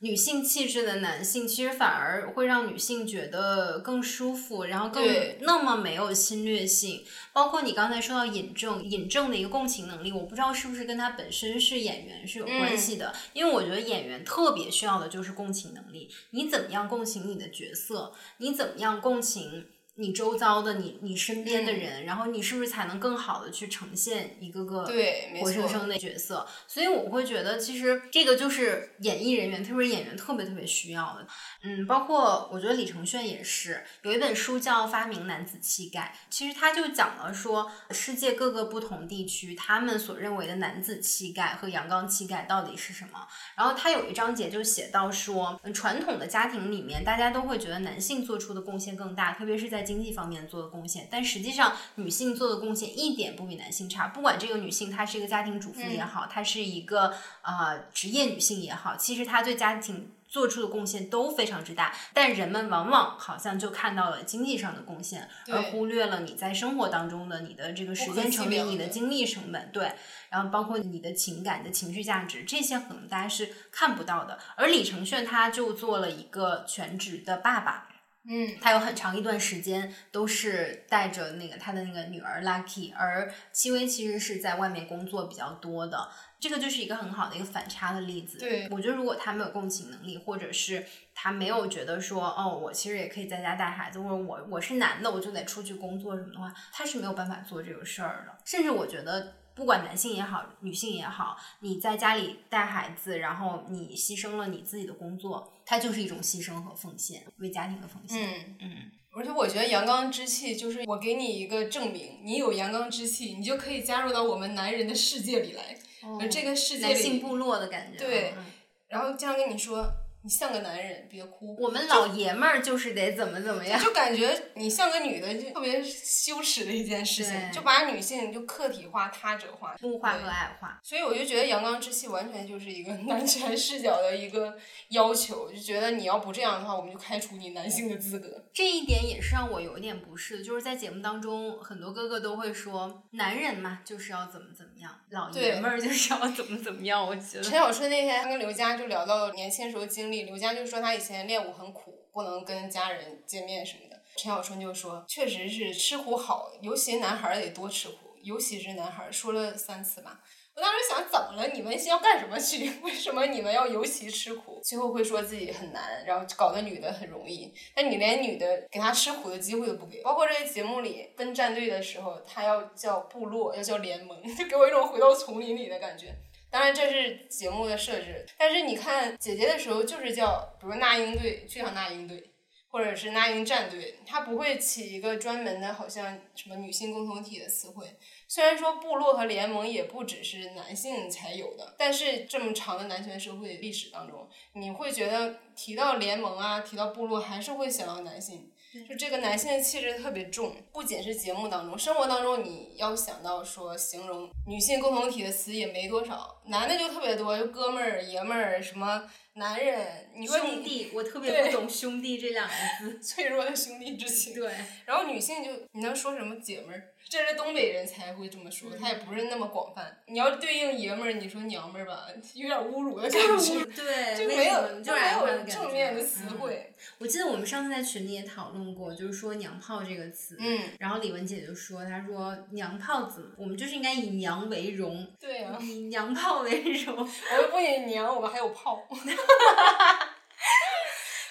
女性气质的男性，其实反而会让女性觉得更舒服，然后更那么没有侵略性。包括你刚才说到尹正，尹正的一个共情能力，我不知道是不是跟他本身是演员是有关系的，因为我觉得演员特别需要的就是共情能力。你怎么样共情你的角色？你怎么样共情？你周遭的你你身边嗯的人，然后你是不是才能更好的去呈现一个个对活生生的角色？所以我会觉得，其实这个就是演艺人员，特别是演员特别特别需要的。嗯，包括我觉得李承铉也是有一本书叫《发明男子气概》，其实他就讲了说世界各个不同地区他们所认为的男子气概和阳刚气概到底是什么。然后他有一章节就写到说，嗯传统的家庭里面，大家都会觉得男性做出的贡献更大，特别是在经济方面做的贡献，但实际上女性做的贡献一点不比男性差。不管这个女性她是一个家庭主妇也好，她是一个呃职业女性也好，其实她对家庭。做出的贡献都非常之大，但人们往往好像就看到了经济上的贡献，而忽略了你在生活当中的你的这个时间成本、你的精力成本，对，然后包括你的情感、的情绪价值，这些可能大家是看不到的。而李承铉他就做了一个全职的爸爸，嗯，他有很长一段时间都是带着那个他的那个女儿 Lucky，而戚薇其实是在外面工作比较多的，这个就是一个很好的一个反差的例子。对我觉得如果他没有共情能力，或者是他没有觉得说，哦，我其实也可以在家带孩子，或者我我是男的，我就得出去工作什么的话，他是没有办法做这个事儿的。甚至我觉得。不管男性也好，女性也好，你在家里带孩子，然后你牺牲了你自己的工作，它就是一种牺牲和奉献，为家庭的奉献。嗯嗯。而且我觉得阳刚之气就是我给你一个证明，你有阳刚之气，你就可以加入到我们男人的世界里来。而这个世界男性，部落的感觉。对嗯然后经常跟你说，你像个男人，别哭。我们老爷们儿就是得怎么怎么样。就感觉你像个女的，就特别羞耻的一件事情，就把女性就客体化、他者化、物化对和矮化，所以我就觉得阳刚之气完全就是一个 男权视角的一个要求，就觉得你要不这样的话，我们就开除你男性的资格。这一点也是让我有一点不适的，就是在节目当中，很多哥哥都会说，男人嘛就是要怎么怎么样，老爷们儿就是要怎么怎么样。我觉得陈，小春那天他跟刘佳就聊到年轻时候经历，刘佳就说他以前练武很苦，不能跟家人见面什么的。陈小春就说，确实是吃苦好，尤其男孩得多吃苦，尤其是男孩，说了三次吧。我当时想，怎么了？你们要干什么去？为什么你们要尤其吃苦？最后会说自己很难，然后搞得女的很容易。但你连女的给她吃苦的机会都不给。包括这个节目里分战队的时候，他要叫部落，要叫联盟，就给我一种回到丛林里的感觉。当然这是节目的设置，但是你看姐姐的时候就是叫，比如那英队，就叫那英队，或者是那英战队，它不会起一个专门的，好像什么女性共同体的词汇。虽然说部落和联盟也不只是男性才有的，但是这么长的男权社会历史当中，你会觉得提到联盟啊，提到部落，还是会想到男性。就这个男性的气质特别重，不仅是节目当中，生活当中你要想到说形容女性共同体的词也没多少，男的就特别多，就哥们儿、爷们儿，什么男人，你说你兄弟，我特别不懂兄弟这两个字。脆弱的兄弟之情，对，然后女性就你能说什么姐们儿？这是东北人才会这么说，他也不是那么广泛。你要对应爷们儿，你说娘们儿吧，有点侮辱的感觉，对，就没有就没有正面的词。嗯汇。我记得我们上次在群里也讨论过，就是说“娘炮”这个词。嗯，然后李文姐就说：“她说娘炮子，我们就是应该以娘为荣，对啊、以娘炮为荣。”我们不仅娘，我们还有炮。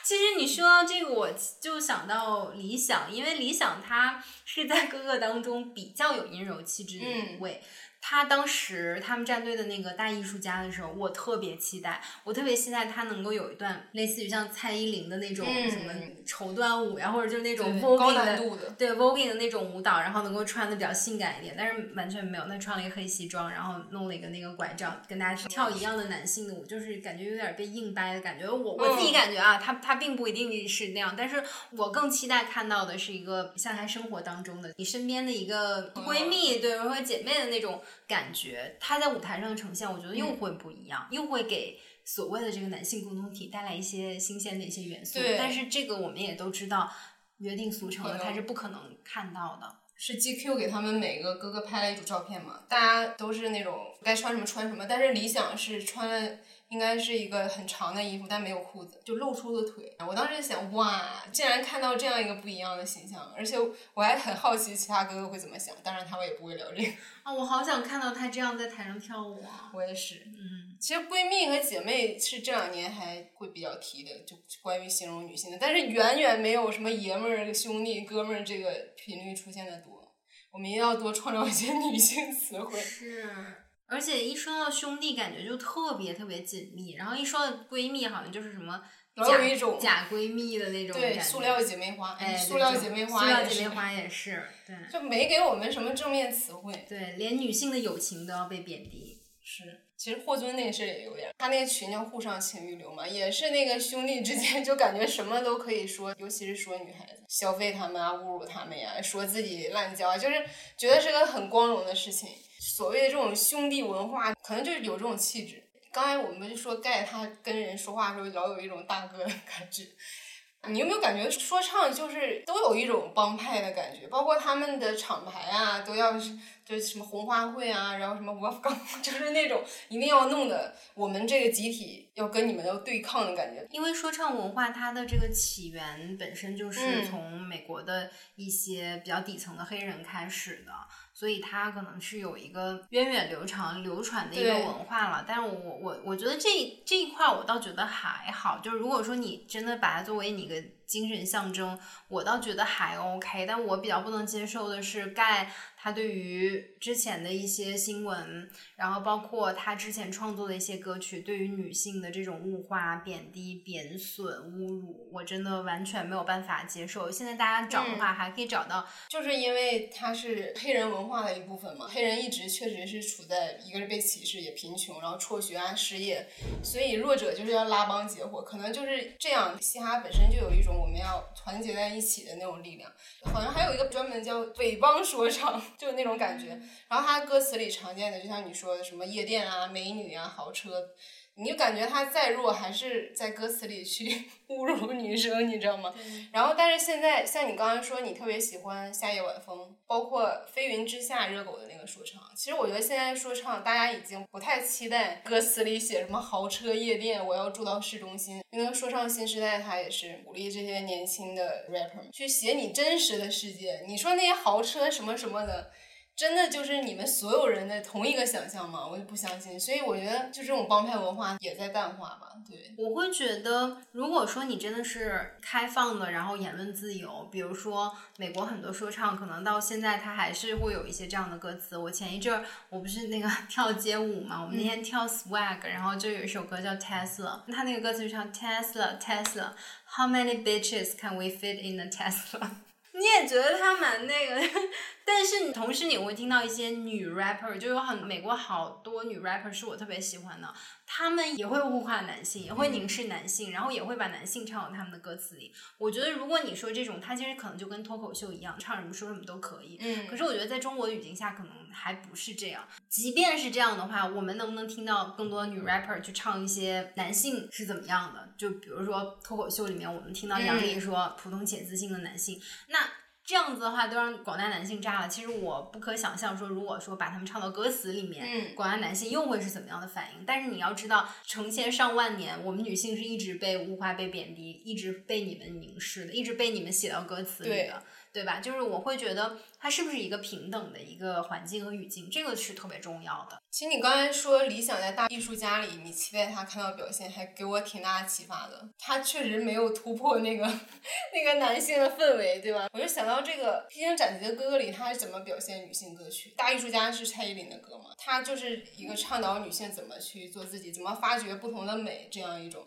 其实你说到这个，我就想到理想，因为理想他是在哥哥当中比较有阴柔气质的一嗯位。他当时他们战队的那个大艺术家的时候，我特别期待，我特别期待他能够有一段类似于像蔡依林的那种嗯什么绸缎舞呀，或者就是那种对 voguing 高的难度的。对 voguing 的那种舞蹈，然后能够穿的比较性感一点，但是完全没有，他穿了一个黑西装，然后弄了一个那个拐杖，跟大家跳一样的男性的舞，就是感觉有点被硬掰的感觉。我我自己嗯。感觉啊，他他并不一定是那样，但是我更期待看到的是一个像他生活当中的你身边的一个闺蜜，对，或者姐妹的那种感觉。他在舞台上的呈现，我觉得又会不一样，又会给。所谓的这个男性共同体带来一些新鲜的一些元素，对但是这个我们也都知道，约定俗成的他是不可能看到的。是 GQ 给他们每个哥哥拍了一组照片嘛，大家都是那种该穿什么穿什么，但是理想是穿了应该是一个很长的衣服，但没有裤子，就露出了腿。我当时想，哇，竟然看到这样一个不一样的形象，而且我还很好奇其他哥哥会怎么想。当然，他们也不会聊这个。啊，我好想看到她这样在台上跳舞啊！我也是。嗯，其实闺蜜和姐妹是这两年还会比较提的，就关于形容女性的，但是远远没有什么爷们儿、兄弟、哥们儿这个频率出现的多。我们一定要多创造一些女性词汇。是，而且一说到兄弟，感觉就特别特别紧密，然后一说到闺蜜，好像就是什么假有一种假闺蜜的那种塑料姐妹花，哎，塑料姐妹花塑料姐妹花也是，对就没给我们什么正面词汇。对，连女性的友情都要被贬低。是，其实霍尊那个事儿也有点儿，他那个群叫“沪上情欲流”嘛，也是那个兄弟之间 就感觉什么都可以说，尤其是说女孩子，消费他们啊，侮辱他们呀，说自己滥交啊，就是觉得是个很光荣的事情。所谓的这种兄弟文化，可能就是有这种气质。刚才我们就说盖他跟人说话的时候，老有一种大哥的感觉。你有没有感觉说唱就是都有一种帮派的感觉？包括他们的厂牌啊，都要就是什么红花会啊，然后什么 Wolfgang，就是那种一定要弄的，我们这个集体要跟你们要对抗的感觉。因为说唱文化它的这个起源本身就是嗯从美国的一些比较底层的黑人开始的，所以它可能是有一个源远流长、流传的一个文化了。但是我我我觉得这这一块儿我倒觉得还好，就是如果说你真的把它作为你一个精神象征，我倒觉得还 OK。但我比较不能接受的是盖他对于之前的一些新闻，然后包括他之前创作的一些歌曲，对于女性的这种物化、贬低、贬损、侮辱，我真的完全没有办法接受。现在大家找的话，还可以找到就是因为他是黑人文化的一部分嘛，黑人一直确实是处在一个是被歧视，也贫穷，然后辍学啊、失业，所以弱者就是要拉帮结伙，可能就是这样。嘻哈本身就有一种我们要团结在一起的那种力量，好像还有一个专门叫匪帮说唱，就那种感觉。然后他歌词里常见的，就像你说的什么夜店啊、美女啊、豪车。你就感觉他再弱，还是在歌词里去 侮辱女生，你知道吗？然后，但是现在像你刚刚说，你特别喜欢夏夜晚风，包括《飞云之下》热狗的那个说唱。其实我觉得现在说唱，大家已经不太期待歌词里写什么豪车夜店，我要住到市中心。因为说唱新时代，它也是鼓励这些年轻的 rapper 去写你真实的世界。你说那些豪车什么什么的。真的就是你们所有人的同一个想象吗？我就不相信，所以我觉得就这种帮派文化也在淡化吧。对，我会觉得，如果说你真的是开放的，然后言论自由，比如说美国很多说唱，可能到现在它还是会有一些这样的歌词。我前一阵儿我不是那个 跳街舞嘛，我们那天跳 swag，、然后就有一首歌叫 Tesla，它那个歌词就唱 Tesla Tesla，How many bitches can we fit in a Tesla？你也觉得他蛮那个，但是你同时你会听到一些女 rapper，就有很美国好多女 rapper 是我特别喜欢的，他们也会物化男性，也会凝视男性，然后也会把男性唱到他们的歌词里。我觉得如果你说这种，他其实可能就跟脱口秀一样，唱什么说什么都可以。嗯可是我觉得在中国的语境下，可能还不是这样。即便是这样的话，我们能不能听到更多女 rapper 去唱一些男性是怎么样的？就比如说脱口秀里面，我们听到杨笠说普通且自信的男性，那。这样子的话，都让广大男性炸了。其实我不可想象说，如果说把他们唱到歌词里面，嗯广大男性又会是怎么样的反应？但是你要知道，成千上万年，我们女性是一直被物化、被贬低，一直被你们凝视的，一直被你们写到歌词里的，对吧？就是我会觉得它是不是一个平等的一个环境和语境，这个是特别重要的。其实你刚才说理想在大艺术家里，你期待他看到表现，还给我挺大的启发的。他确实没有突破那个那个男性的氛围，对吧？我就想到这个《披荆斩棘的哥哥》里，他是怎么表现女性歌曲？大艺术家是蔡依林的歌嘛？他就是一个倡导女性怎么去做自己，怎么发掘不同的美这样一种。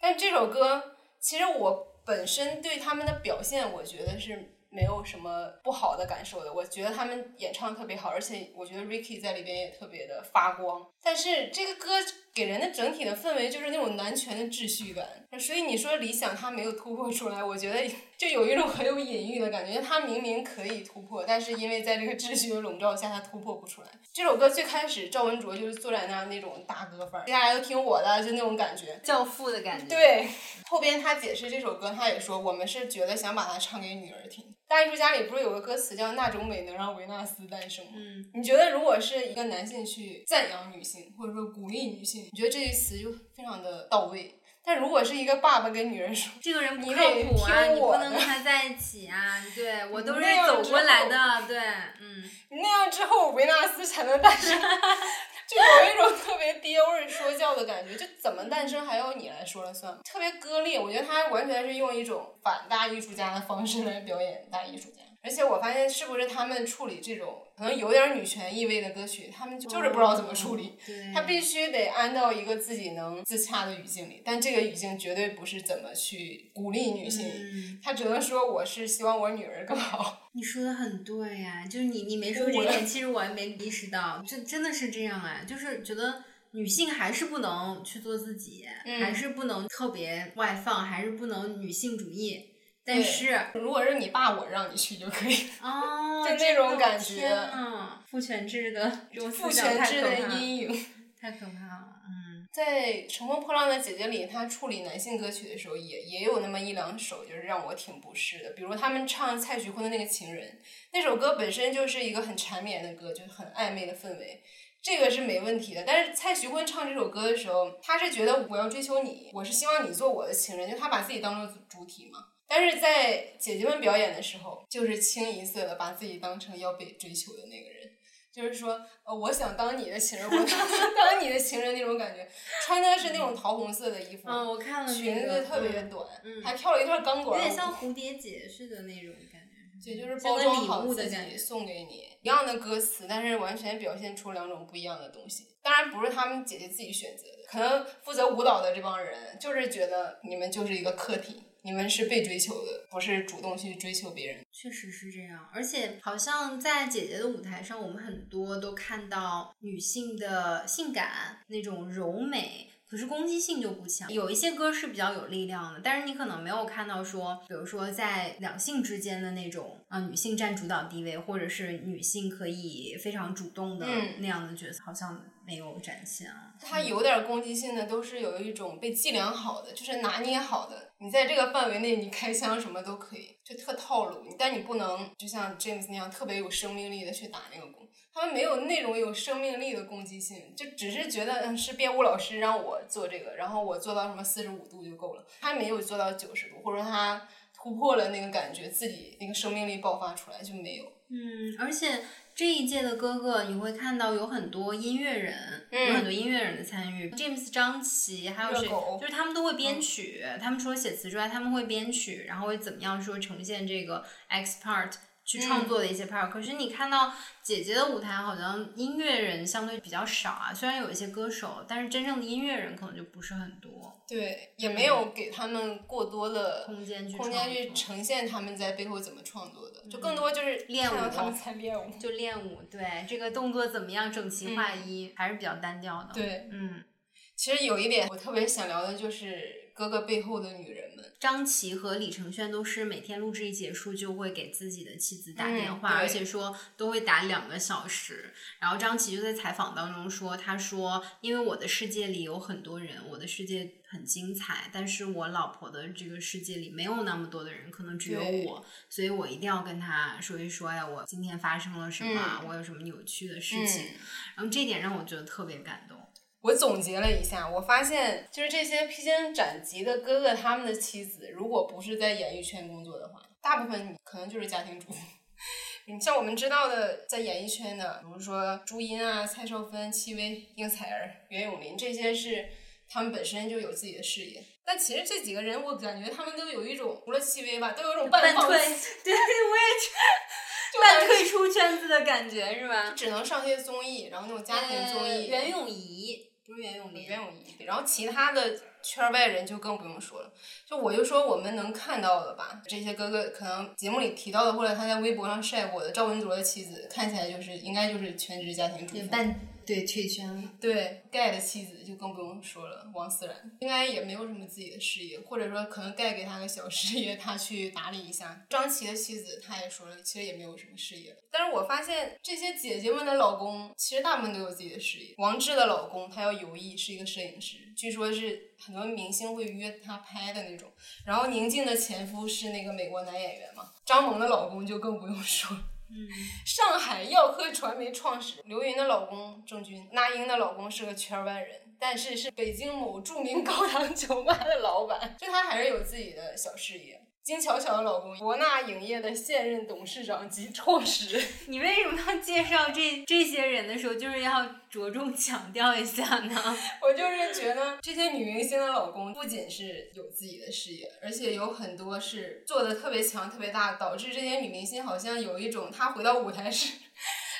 但这首歌，其实我本身对他们的表现，我觉得是没有什么不好的感受的。我觉得他们演唱特别好，而且我觉得 Ricky 在里边也特别的发光。但是这个歌给人的整体的氛围就是那种男权的秩序感，所以你说理想他没有突破出来，我觉得就有一种很有隐喻的感觉。他明明可以突破，但是因为在这个秩序的笼罩下，他突破不出来。这首歌最开始赵文卓就是坐在那儿那种大哥范儿，接下来都听我的，就那种感觉。教父的感觉，，对，后边他解释这首歌，他也说我们是觉得想把它唱给女儿听，大艺术家里不是有个歌词叫“那种美能让维纳斯诞生”吗？嗯，你觉得如果是一个男性去赞扬女性，或者说鼓励女性，你觉得这一词就非常的到位。但如果是一个爸爸跟女人说，这个人不靠谱啊，你不能跟他在一起啊。对我都是走过来的，对，嗯，那样之后维纳斯才能诞生，就有一种特别爹味说教的感觉。就怎么诞生还要你来说了算，特别割裂。我觉得他完全是用一种反大艺术家的方式来表演大艺术家。而且我发现，是不是他们处理这种可能有点女权意味的歌曲，他们就是不知道怎么处理。对，他必须得安到一个自己能自洽的语境里，但这个语境绝对不是怎么去鼓励女性，嗯，他只能说我是希望我女儿更好。你说的很对呀、就是你你没说这点，其实我还没意识到，这真的是这样哎，就是觉得。女性还是不能去做自己，嗯还是不能特别外放，还是不能女性主义。但是，如果是你爸，我让你去就可以。哦，就那种感觉父权制的 父权制的阴影。太可怕了。嗯，在《乘风破浪的姐姐》里，她处理男性歌曲的时候也，也有那么一两首，就是让我挺不适的。比如他们唱蔡徐坤的那个《情人》，那首歌本身就是一个很缠绵的歌，就是很暧昧的氛围，这个是没问题的。但是蔡徐坤唱这首歌的时候，他是觉得我要追求你，我是希望你做我的情人，就他把自己当做主体嘛。但是在姐姐们表演的时候，就是清一色的把自己当成要被追求的那个人。就是说，呃，我想当你的情人，我想当你的情人那种感觉，穿的是那种桃红色的衣服，嗯，我看了那裙子特别嗯短，嗯还跳了一段钢管舞，有点像蝴蝶结似的那种感觉。也就是包装礼好自己送给你一样的歌词，但是完全表现出两种不一样的东西。当然不是他们姐姐自己选择的，可能负责舞蹈的这帮人就是觉得你们就是一个客体，你们是被追求的，不是主动去追求别人。确实是这样，而且好像在姐姐的舞台上，我们很多都看到女性的性感那种柔美。可是攻击性就不强，有一些歌是比较有力量的，但是你可能没有看到说，比如说在两性之间的那种啊、女性占主导地位，或者是女性可以非常主动的嗯那样的角色，好像没有展现啊。它有点攻击性的，都是有一种被计量好的，就是拿捏好的。你在这个范围内，你开枪什么都可以，就特套路。但你不能就像 James 那样特别有生命力的去打那个攻。他们没有那种有生命力的攻击性，就只是觉得嗯是编舞老师让我做这个，然后我做到什么四十五度就够了。他没有做到九十度，或者说他突破了那个感觉，自己那个生命力爆发出来就没有。嗯，而且这一届的哥哥，你会看到有很多音乐人，嗯有很多音乐人的参与，James 张琪，还有谁，就是他们都会编曲。他们除了写词之外，他们会编曲，然后会怎么样说呈现这个 X part 去创作的一些 part、可是你看到姐姐的舞台，好像音乐人相对比较少啊。虽然有一些歌手，但是真正的音乐人可能就不是很多对，也没有给他们过多的空间去空间去呈现他们在背后怎么创作的，就更多就是练舞他们在练舞。就练舞，对这个动作怎么样整齐划一，还是比较单调的。，对，嗯。其实有一点我特别想聊的就是哥哥背后的女人们。张琪和李承铉都是每天录制一结束就会给自己的妻子打电话，嗯而且说都会打两个小时。然后张琪就在采访当中说：“他说，因为我的世界里有很多人，我的世界很精彩，但是我老婆的这个世界里没有那么多的人，可能只有我，所以我一定要跟他说一说，哎呀，我今天发生了什么，嗯我有什么有趣的事情。嗯然后这点让我觉得特别感动。我总结了一下，我发现就是这些披荆斩棘的哥哥他们的妻子，如果不是在演艺圈工作的话，大部分可能就是家庭主妇。你像我们知道的，在演艺圈的，比如说朱茵啊、蔡少芬、戚薇、应采儿、袁咏琳，这些是他们本身就有自己的事业。但其实这几个人，我感觉他们都有一种，除了戚薇吧，都有一种半半退，对我也 就半退出圈子的感觉是吧？只能上些综艺，然后那种家庭综艺。呃袁咏仪不是袁咏仪，袁咏仪，然后其他的圈外人就更不用说了。就我就说我们能看到的吧，这些哥哥可能节目里提到的，或者他在微博上晒过的赵文卓的妻子，看起来就是应该就是全职家庭主妇。半对退圈了。对盖的妻子就更不用说了，王思然应该也没有什么自己的事业，或者说可能盖给他个小事业，他去打理一下。张琪的妻子他也说了，其实也没有什么事业。但是我发现这些姐姐们的老公其实大部分都有自己的事业。王志的老公他要游艺，是一个摄影师，据说是很多明星会约他拍的那种。然后宁静的前夫是那个美国男演员嘛，张萌的老公就更不用说了。嗯，上海耀科传媒创始人刘云的老公郑钧，那英的老公是个圈外人，但是是北京某著名高档酒吧的老板，就他还是有自己的小事业。金巧巧的老公，博纳影业的现任董事长及创始人。你为什么要介绍这这些人的时候，就是要着重强调一下呢？我就是觉得这些女明星的老公不仅是有自己的事业，而且有很多是做的特别强、特别大，导致这些女明星好像有一种她回到舞台是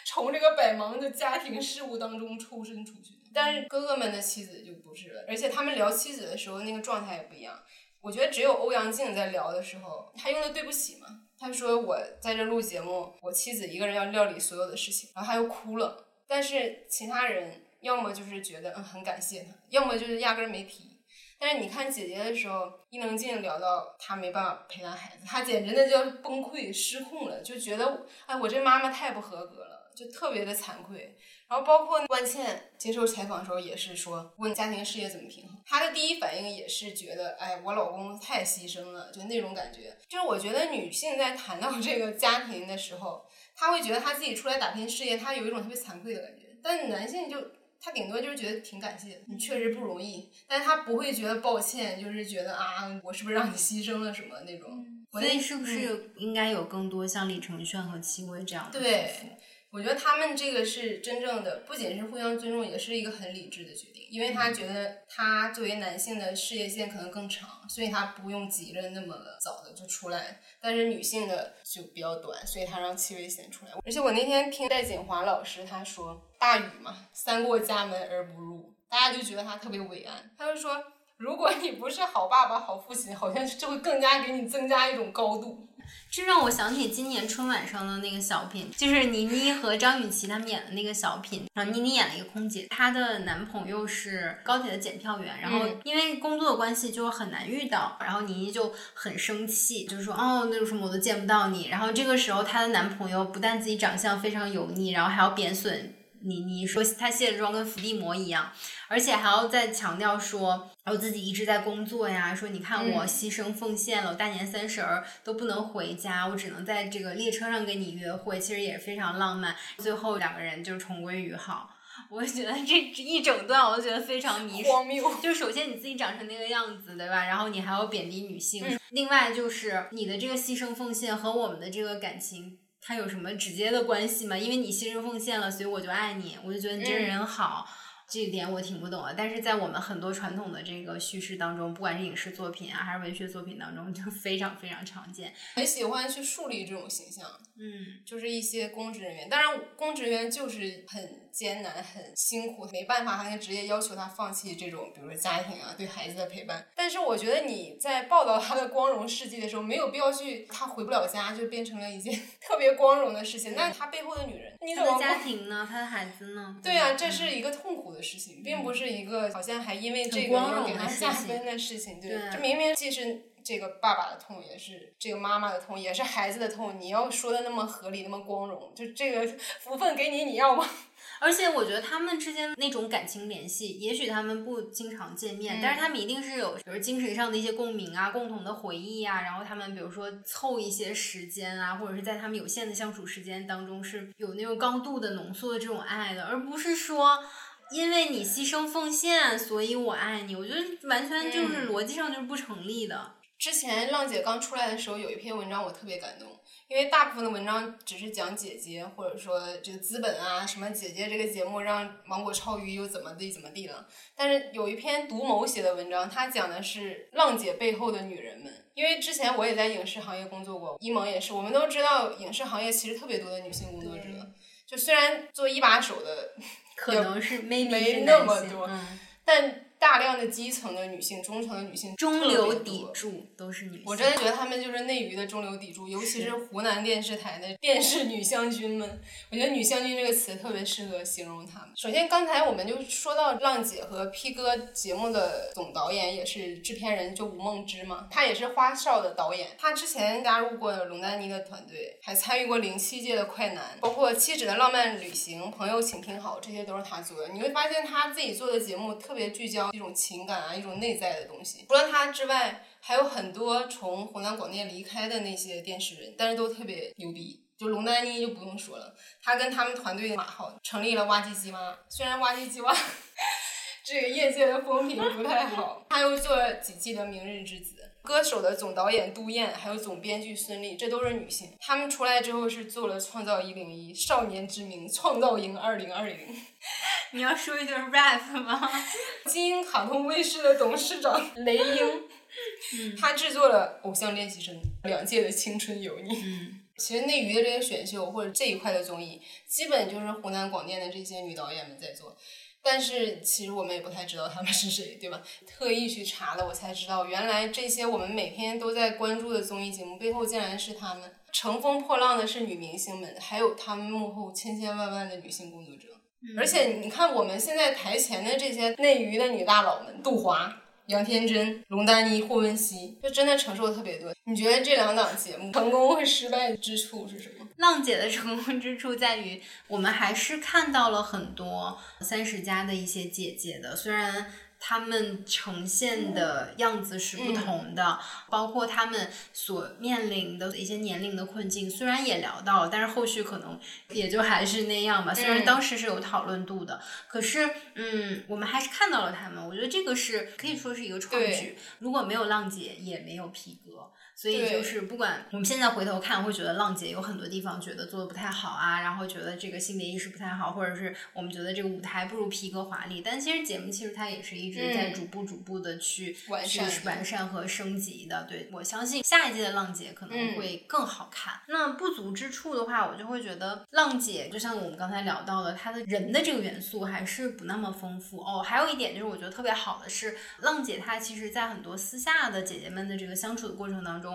从这个百忙的家庭事务当中抽身出去。但是哥哥们的妻子就不是了，而且他们聊妻子的时候那个状态也不一样。我觉得只有欧阳靖在聊的时候，他用的对不起嘛。他说我在这录节目，我妻子一个人要料理所有的事情，然后他又哭了。但是其他人要么就是觉得嗯很感谢他，要么就是压根儿没提。但是你看姐姐的时候，伊能静聊到她没办法陪她孩子，她简直那叫崩溃失控了，就觉得哎我这妈妈太不合格了，就特别的惭愧。然后包括关倩接受采访的时候也是说，问家庭事业怎么平衡，她的第一反应也是觉得，哎，我老公太牺牲了，就那种感觉。就是我觉得女性在谈到这个家庭的时候，她会觉得她自己出来打拼事业，她有一种特别惭愧的感觉。但男性就他顶多就是觉得挺感谢的，你确实不容易，但是他不会觉得抱歉，就是觉得啊，我是不是让你牺牲了什么那种。所以是不是应该有更多像李承铉和戚薇这样的？对，我觉得他们这个是真正的，不仅是互相尊重，也是一个很理智的决定。因为他觉得他作为男性的事业线可能更长，所以他不用急着那么早的就出来。但是女性的就比较短，所以他让戚薇先出来。而且我那天听戴锦华老师他说，大禹嘛，三过家门而不入，大家就觉得他特别伟岸。他就说，如果你不是好爸爸、好父亲，好像就会更加给你增加一种高度。这让我想起今年春晚上的那个小品，就是倪妮和张雨绮他们演的那个小品。然后倪妮演了一个空姐，她的男朋友是高铁的检票员，然后因为工作的关系就很难遇到，然后倪妮就很生气，就是说哦，那有什么我都见不到你。然后这个时候她的男朋友不但自己长相非常油腻，然后还要贬损。倪妮说他卸了妆跟伏地魔一样，而且还要再强调说，我自己一直在工作呀。说你看我牺牲奉献了，我大年三十儿都不能回家，我只能在这个列车上跟你约会，其实也是非常浪漫。最后两个人就重归于好。我觉得这一整段我都觉得非常迷荒谬。就首先你自己长成那个样子，对吧？然后你还要贬低女性。另外就是你的这个牺牲奉献和我们的这个感情。它有什么直接的关系吗？因为你牺牲奉献了，所以我就爱你，我就觉得你这个人好。这一点我挺不懂的，但是在我们很多传统的这个叙事当中，不管是影视作品啊，还是文学作品当中，就非常非常常见。很喜欢去树立这种形象，嗯，就是一些公职人员。当然，公职人员就是很艰难、很辛苦，没办法，他那个职业要求他放弃这种，比如说家庭啊、对孩子的陪伴。但是我觉得你在报道他的光荣事迹的时候，没有必要去他回不了家就变成了一件 特别光荣的事情。那他背后的女人，你怎么家庭呢？他的孩子呢？对啊、这是一个痛苦的事情，并不是一个好像还因为这个给他加分的事情。对，对这明明既是这个爸爸的痛，也是这个妈妈的痛，也是孩子的痛。你要说的那么合理，那么光荣，就这个福分给你，你要吗？而且我觉得他们之间那种感情联系，也许他们不经常见面，但是他们一定是有，比如精神上的一些共鸣啊、共同的回忆啊，然后他们比如说凑一些时间啊，或者是在他们有限的相处时间当中是有那种高度的浓缩的这种爱的，而不是说。因为你牺牲奉献，所以我爱你。我觉得完全就是逻辑上就是不成立的。之前浪姐刚出来的时候，有一篇文章我特别感动，因为大部分的文章只是讲姐姐，或者说这个资本啊，什么姐姐这个节目让芒果超鱼又怎么地怎么地了。但是有一篇独某写的文章，它讲的是浪姐背后的女人们。因为之前我也在影视行业工作过，一萌也是，我们都知道影视行业其实特别多的女性工作者。就虽然做一把手的可能是 maybe 没那么多嗯但大量的基层的女性、中层的女性中流砥柱都是女性。我真的觉得她们就是内娱的中流砥柱，尤其是湖南电视台的 电视女将军们。我觉得“女将军”这个词特别适合形容她们。首先，刚才我们就说到浪姐和 P 哥节目的总导演也是制片人，就吴梦之嘛，他也是花少的导演。他之前加入过龙丹妮的团队，还参与过零七届的快男，包括《妻子的浪漫旅行》《朋友请听好》，这些都是他做的。你会发现他自己做的节目特别聚焦一种情感啊，一种内在的东西。除了他之外，还有很多从湖南广电离开的那些电视人，但是都特别牛逼。就龙丹妮就不用说了，他跟他们团队的马浩成立了挖机机妈，虽然挖机机妈 这个业界的风评不太好，他又做了几季的《明日之子》。歌手的总导演杜燕，还有总编剧孙俪，这都是女性。她们出来之后是做了《创造一零一》《少年之名》《创造营二零二零》。你要说一段 rap 吗？金鹰卡通卫视的董事长雷英，他制作了《偶像练习生》两届的青春有你。嗯，其实内娱的这些选秀或者这一块的综艺，基本就是湖南广电的这些女导演们在做。但是其实我们也不太知道他们是谁，对吧？特意去查了，我才知道原来这些我们每天都在关注的综艺节目背后竟然是他们。乘风破浪的是女明星们，还有他们幕后千千万万的女性工作者。而且你看我们现在台前的这些内娱的女大佬们，杜华。杨天真、龙丹妮、霍汶希，就真的承受的特别多。你觉得这两档节目成功和失败之处是什么？浪姐的成功之处在于，我们还是看到了很多三十加的一些姐姐的，虽然。她们呈现的样子是不同的，包括她们所面临的一些年龄的困境，虽然也聊到了，但是后续可能也就还是那样吧。虽然当时是有讨论度的，可是，嗯，我们还是看到了他们。我觉得这个是可以说是一个创举。如果没有浪姐，也没有皮哥。所以就是不管我们现在回头看，会觉得浪姐有很多地方觉得做的不太好啊，然后觉得这个性别意识不太好，或者是我们觉得这个舞台不如皮哥华丽。但其实节目其实它也是一直在逐步逐步的去完善、完善和升级的。对我相信下一届的浪姐可能会更好看。那不足之处的话，我就会觉得浪姐就像我们刚才聊到的，她的人的这个元素还是不那么丰富哦。还有一点就是我觉得特别好的是，浪姐她其实在很多私下的姐姐们的这个相处的过程当中。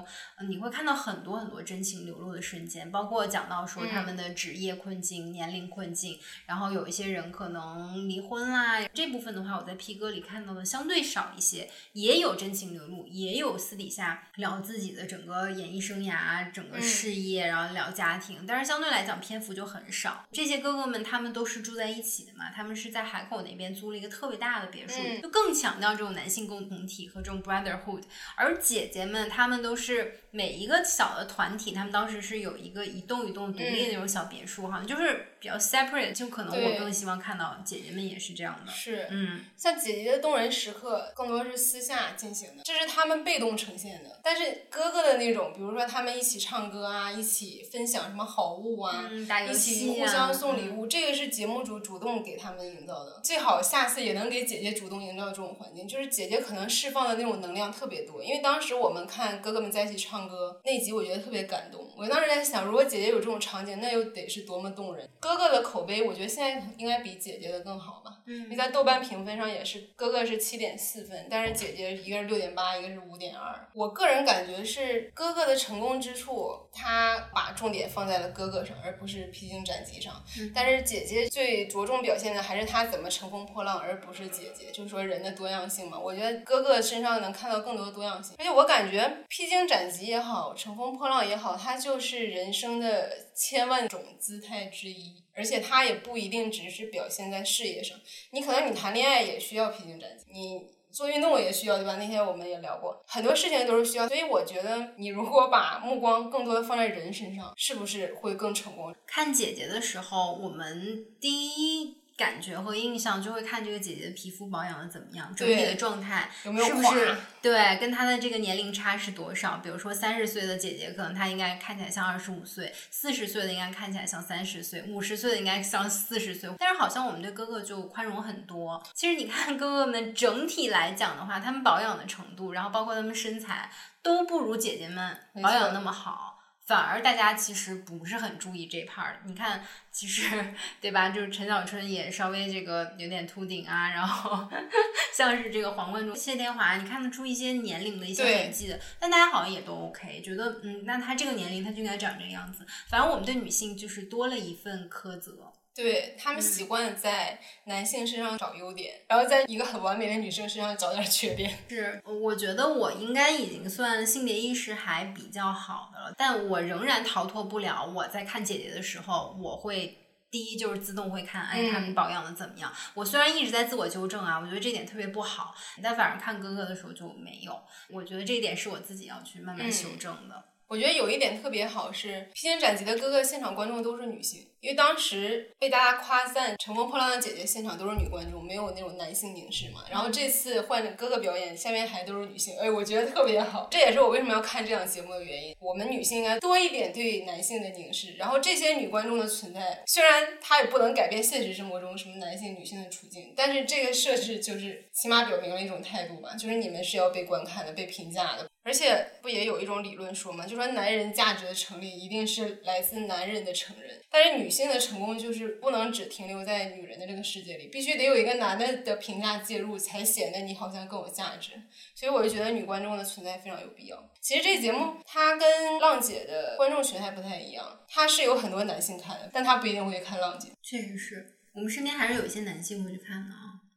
你会看到很多很多真情流露的瞬间，包括讲到说他们的职业困境、年龄困境，然后有一些人可能离婚啦。这部分的话，我在 P 哥里看到的相对少一些，也有真情流露，也有私底下聊自己的整个演艺生涯、整个事业，然后聊家庭，但是相对来讲篇幅就很少。这些哥哥们他们都是住在一起的嘛，他们是在海口那边租了一个特别大的别墅，就更强调这种男性共同体和这种 brotherhood。而姐姐们她们都是。每一个小的团体，他们当时是有一个一栋一栋独立的那种小别墅，好像就是比较 separate。就可能我更希望看到姐姐们也是这样的。是，嗯，像姐姐的动人时刻，更多是私下进行的，这是他们被动呈现的。但是哥哥的那种，比如说他们一起唱歌啊，一起分享什么好物啊，一起互相送礼物，这个是节目组主动给他们营造的。最好下次也能给姐姐主动营造这种环境，就是姐姐可能释放的那种能量特别多。因为当时我们看哥哥们在一起唱。歌那集我觉得特别感动，我当时在想，如果姐姐有这种场景，那又得是多么动人。哥哥的口碑，我觉得现在应该比姐姐的更好吧。嗯，因为在豆瓣评分上也是，哥哥是七点四分，但是姐姐一个是六点八，一个是五点二。我个人感觉是哥哥的成功之处，他把重点放在了哥哥上，而不是披荆斩棘上。但是姐姐最着重表现的还是他怎么乘风破浪，而不是姐姐。就是说人的多样性嘛，我觉得哥哥身上能看到更多的多样性，而且我感觉披荆斩棘。也好，乘风破浪也好，它就是人生的千万种姿态之一，而且它也不一定只是表现在事业上。你可能你谈恋爱也需要披荆斩棘，你做运动也需要，对吧？那天我们也聊过，很多事情都是需要。所以我觉得，你如果把目光更多的放在人身上，是不是会更成功？看姐姐的时候，我们第一。感觉和印象就会看这个姐姐的皮肤保养的怎么样，整体的状态有没有是不是对，跟她的这个年龄差是多少？比如说三十岁的姐姐，可能她应该看起来像二十五岁；四十岁的应该看起来像三十岁；五十岁的应该像四十岁。但是好像我们对哥哥就宽容很多。其实你看哥哥们整体来讲的话，他们保养的程度，然后包括他们身材，都不如姐姐们保养那么好。反而大家其实不是很注意这 part。你看，其实对吧？就是陈小春也稍微这个有点秃顶啊，然后 像是这个黄贯中、谢天华，你看得出一些年龄的一些痕迹的。但大家好像也都 OK，觉得嗯，那他这个年龄他就应该长这个样子。反正我们对女性就是多了一份苛责。对他们习惯在男性身上找优点，然后在一个很完美的女生身上找点缺点。是，我觉得我应该已经算性别意识还比较好的了，但我仍然逃脱不了我在看姐姐的时候，我会。第一就是自动会看，哎，他们嗯保养的怎么样？我虽然一直在自我纠正啊，我觉得这点特别不好，但反而看哥哥的时候就没有。我觉得这一点是我自己要去慢慢嗯修正的。我觉得有一点特别好是《披荆斩棘的哥哥》现场观众都是女性，因为当时被大家夸赞《乘风破浪的姐姐》现场都是女观众，没有那种男性凝视嘛。然后这次换着哥哥表演，下面还都是女性，哎，我觉得特别好。这也是我为什么要看这档节目的原因。我们女性应该多一点对男性的凝视，然后这些女观众的存在，虽然它也不能改变现实生活中什么男性女性的处境，但是这个设置就是起码表明了一种态度吧，就是你们是要被观看的、被评价的。而且不也有一种理论说嘛，就说男人价值的成立一定是来自男人的承认，但是女性的成功就是不能只停留在女人的这个世界里，必须得有一个男的的评价介入，才显得你好像更有价值。所以我就觉得女观众的存在非常有必要。其实这节目它跟浪姐的观众群还不太一样，它是有很多男性看的，但他不一定会看浪姐。确实是我们身边还是有一些男性会去看的。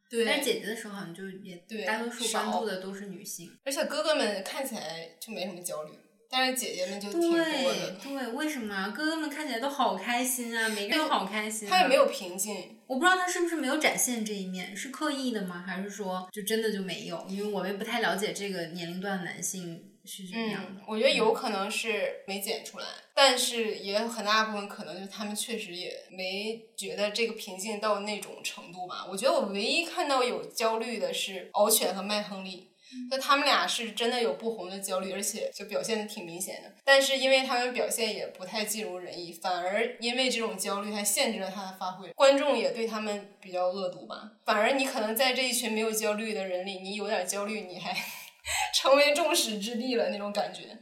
对但是姐姐的时候好像就也对大多数关注的都是女性。而且哥哥们看起来就没什么焦虑，但是姐姐们就挺多对的。对，为什么啊？哥哥们看起来都好开心啊，每个人都好开心、啊。他也没有平静，我不知道他是不是没有展现这一面，是刻意的吗？还是说就真的就没有？因为我们也不太了解这个年龄段的男性是怎么样的。嗯，我觉得有可能是没剪出来，但是也有很大部分可能就是他们确实也没觉得这个平静到那种程度吧。我觉得我唯一看到有焦虑的是敖犬和麦亨利。那他们俩是真的有不红的焦虑，而且就表现的挺明显的。但是因为他们表现也不太尽如人意，反而因为这种焦虑还限制了他的发挥，观众也对他们比较恶毒吧。反而你可能在这一群没有焦虑的人里，你有点焦虑，你还 成为众矢之的了那种感觉。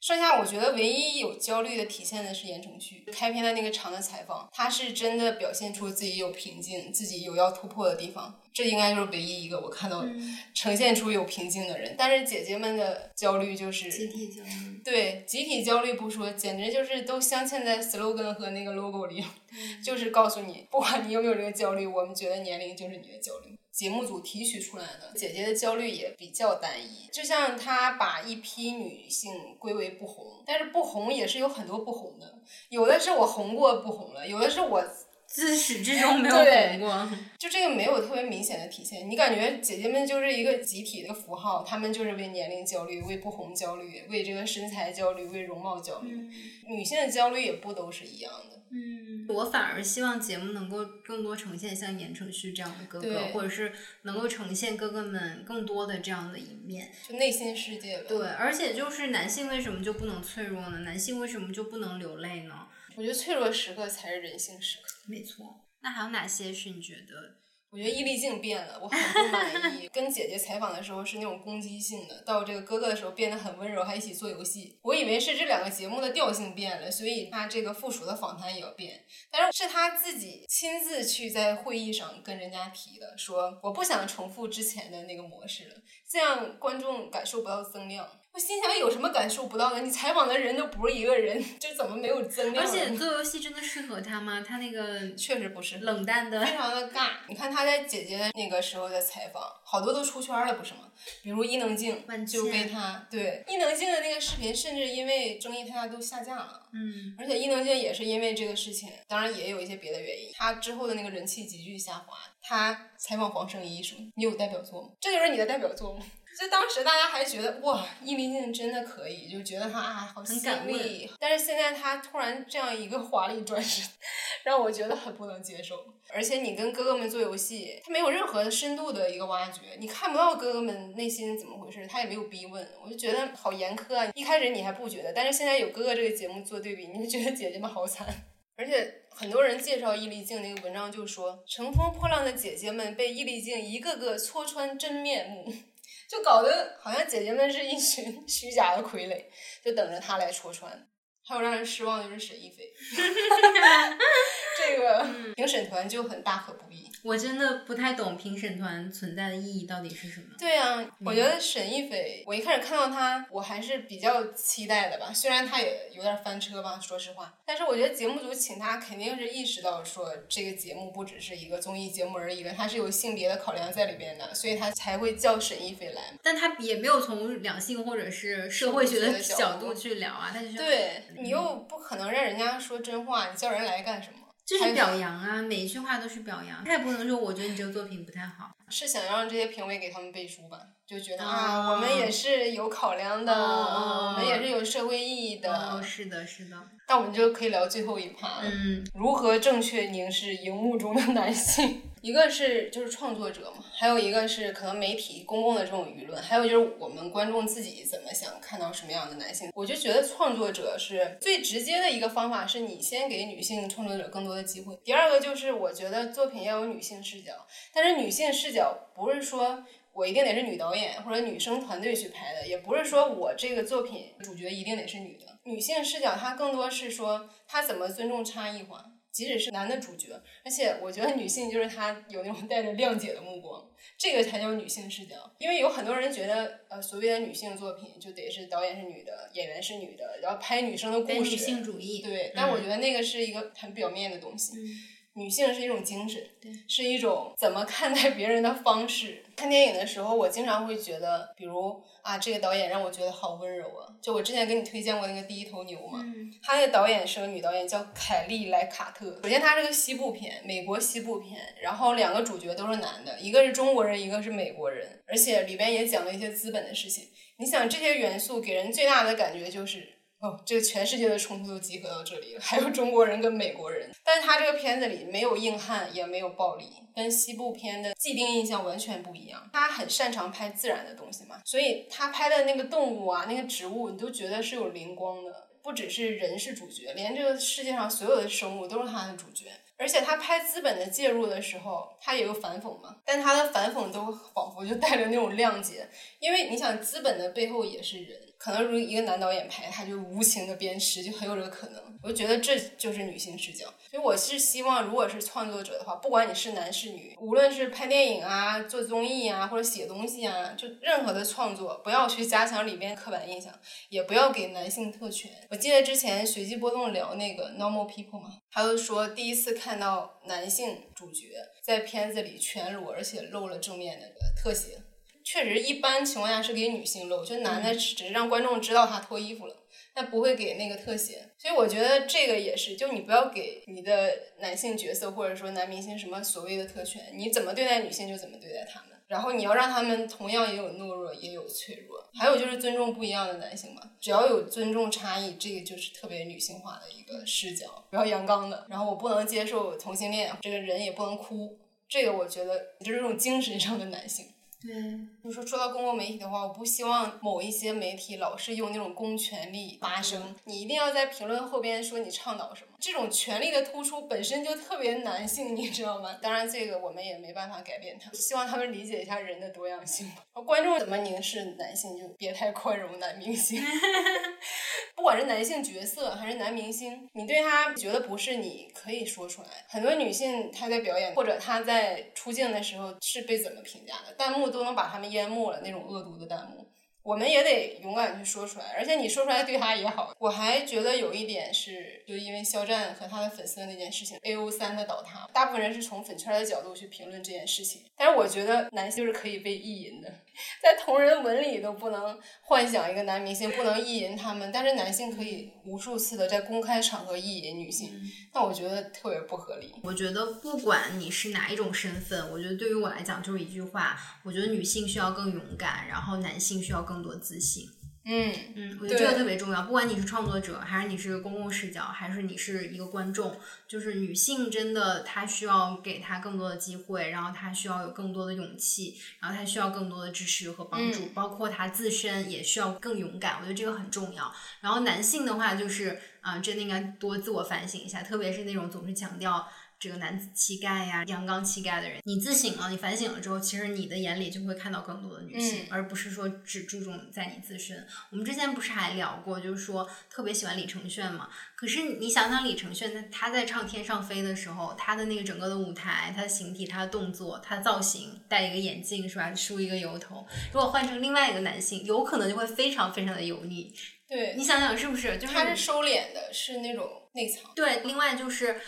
剩下我觉得唯一有焦虑的体现的是言承旭开篇的那个长的采访，他是真的表现出自己有瓶颈，自己有要突破的地方，这应该就是唯一一个我看到呈现出有瓶颈的人。但是姐姐们的焦虑就是集体焦虑，对集体焦虑不说，简直就是都镶嵌在 slogan 和那个 logo 里，就是告诉你，不管你有没有这个焦虑，我们觉得年龄就是你的焦虑。节目组提取出来的姐姐的焦虑也比较单一，就像她把一批女性归为不红，但是不红也是有很多不红的，有的是我红过不红了，有的是我自始至终没有对红过。就这个没有特别明显的体现，你感觉姐姐们就是一个集体的符号，她们就是为年龄焦虑、为不红焦虑、为这个身材焦虑、为容貌焦虑。女性的焦虑也不都是一样的。嗯，我反而希望节目能够更多呈现像言承旭这样的哥哥，或者是能够呈现哥哥们更多的这样的一面。就内心世界吧。对，而且就是男性为什么就不能脆弱呢？男性为什么就不能流泪呢？我觉得脆弱时刻才是人性时刻。没错。那还有哪些是你觉得？我觉得伊丽静变了，我很不满意。跟姐姐采访的时候是那种攻击性的，到这个哥哥的时候变得很温柔，还一起做游戏。我以为是这两个节目的调性变了，所以他这个附属的访谈也要变。但是是他自己亲自去在会议上跟人家提的，说我不想重复之前的那个模式了，这样观众感受不到增量。我心想有什么感受不到的？你采访的人都不是一个人，这怎么没有增量而呢？且做游戏真的适合他吗？他那个确实不是冷淡的非常的尬。你看他在姐姐的那个时候的采访，好多都出圈了，不是吗？比如伊能静万就被他对伊能静的那个视频，甚至因为争议太大都下架了。嗯，而且伊能静也是因为这个事情，当然也有一些别的原因，他之后的那个人气急剧下滑。他采访黄圣依说：“你有代表作吗？这就是你的代表作吗？”就当时大家还觉得哇，伊丽静真的可以，就觉得她啊好犀利。但是现在她突然这样一个华丽转身，让我觉得很不能接受。而且你跟哥哥们做游戏，他没有任何深度的一个挖掘，你看不到哥哥们内心怎么回事，他也没有逼问，我就觉得好严苛啊。一开始你还不觉得，但是现在有哥哥这个节目做对比，你就觉得姐姐们好惨。而且很多人介绍易立竞那个文章就说，乘风破浪的姐姐们被易立竞一个个戳穿真面目，就搞得好像姐姐们是一群 虚假的傀儡，就等着他来戳穿。还有让人失望的就是沈一菲，这个评审团就很大可不必。我真的不太懂评审团存在的意义到底是什么。对啊、我觉得沈亦菲，我一开始看到她，我还是比较期待的吧。虽然她也有点翻车吧，说实话，但是我觉得节目组请她肯定是意识到说这个节目不只是一个综艺节目而已了，它是有性别的考量在里边的，所以她才会叫沈亦菲来。但她也没有从两性或者是社会学的角度去聊啊，他就是对你又不可能让人家说真话，你叫人来干什么？就是表扬啊，每一句话都是表扬，他也不能说我觉得你这个作品不太好。是想让这些评委给他们背书吧？就觉得、哦啊，我们也是有考量的，哦我们也是有社会意义的。哦，是的，是的，那我们就可以聊最后一趴了。嗯，如何正确凝视荧幕中的男性？一个是就是创作者嘛，还有一个是可能媒体公共的这种舆论，还有就是我们观众自己怎么想看到什么样的男性。我就觉得创作者是最直接的一个方法，是你先给女性创作者更多的机会。第二个就是我觉得作品要有女性视角，但是女性视角不是说。我一定得是女导演或者女生团队去拍的，也不是说我这个作品主角一定得是女的。女性视角它更多是说她怎么尊重差异化，即使是男的主角，而且我觉得女性就是她有那种带着谅解的目光，这个才叫女性视角。因为有很多人觉得，呃，所谓的女性作品就得是导演是女的，演员是女的，然后拍女生的故事，女性主义，对，但我觉得那个是一个很表面的东西。女性是一种精神，是一种怎么看待别人的方式。看电影的时候，我经常会觉得，比如啊，这个导演让我觉得好温柔啊。就我之前给你推荐过那个《第一头牛》嘛，他那个导演是个女导演，叫凯利·莱卡特。首先，它是个西部片，美国西部片，然后两个主角都是男的，一个是中国人，一个是美国人，而且里边也讲了一些资本的事情。你想，这些元素给人最大的感觉就是。哦，这个全世界的冲突都集合到这里了，还有中国人跟美国人。但是他这个片子里没有硬汉，也没有暴力，跟西部片的既定印象完全不一样。他很擅长拍自然的东西嘛，所以他拍的那个动物啊，那个植物，你都觉得是有灵光的。不只是人是主角，连这个世界上所有的生物都是他的主角。而且他拍资本的介入的时候，他也有反讽嘛，但他的反讽都仿佛就带着那种谅解，因为你想，资本的背后也是人。可能如一个男导演拍，他就无情的鞭尸，就很有这个可能。我就觉得这就是女性视角。所以我是希望，如果是创作者的话，不管你是男是女，无论是拍电影啊、做综艺啊，或者写东西啊，就任何的创作，不要去加强里边刻板印象，也不要给男性特权。我记得之前随机波动聊那个 Normal People 嘛，他就说第一次看到男性主角在片子里全裸，而且露了正面那个特写。确实，一般情况下是给女性露，就男的只是让观众知道他脱衣服了，但不会给那个特写。所以我觉得这个也是，就你不要给你的男性角色或者说男明星什么所谓的特权，你怎么对待女性就怎么对待他们。然后你要让他们同样也有懦弱，也有脆弱。还有就是尊重不一样的男性嘛，只要有尊重差异，这个就是特别女性化的一个视角，不要阳刚的。然后我不能接受同性恋，这个人也不能哭，这个我觉得就是这种精神上的男性。对，就说说到公共媒体的话，我不希望某一些媒体老是用那种公权力发声，你一定要在评论后边说你倡导什么。这种权力的突出本身就特别男性，你知道吗？当然，这个我们也没办法改变他，希望他们理解一下人的多样性吧。观众怎么凝视男性，就别太宽容男明星。不管是男性角色还是男明星，你对他觉得不是，你可以说出来。很多女性她在表演或者她在出镜的时候是被怎么评价的，弹幕都能把他们淹没了，那种恶毒的弹幕。我们也得勇敢去说出来，而且你说出来对他也好。我还觉得有一点是，就因为肖战和他的粉丝的那件事情，A O 三的倒塌，大部分人是从粉圈的角度去评论这件事情。但是我觉得男性是可以被意淫的，在同人文里都不能幻想一个男明星不能意淫他们，但是男性可以无数次的在公开场合意淫女性，那我觉得特别不合理。我觉得不管你是哪一种身份，我觉得对于我来讲就是一句话，我觉得女性需要更勇敢，然后男性需要更多自信。嗯，嗯，我觉得这个特别重要。不管你是创作者，还是你是公共视角，还是你是一个观众，就是女性真的她需要给她更多的机会，然后她需要有更多的勇气，然后她需要更多的支持和帮助，嗯包括她自身也需要更勇敢。我觉得这个很重要。然后男性的话，就是啊、真的应该多自我反省一下，特别是那种总是强调。这个男子气概呀、阳刚气概的人。你自省了，你反省了之后，其实你的眼里就会看到更多的女性，嗯而不是说只注重在你自身。我们之前不是还聊过，就是说特别喜欢李承铉嘛。可是你想想李承铉，他他在唱《天上飞》的时候，他的那个整个的舞台、他的形体、他的动作、他的造型，戴一个眼镜是吧，梳一个油头。如果换成另外一个男性，有可能就会非常非常的油腻。对你，想想是不是？就是他是收敛的，是那种内藏。对，另外就是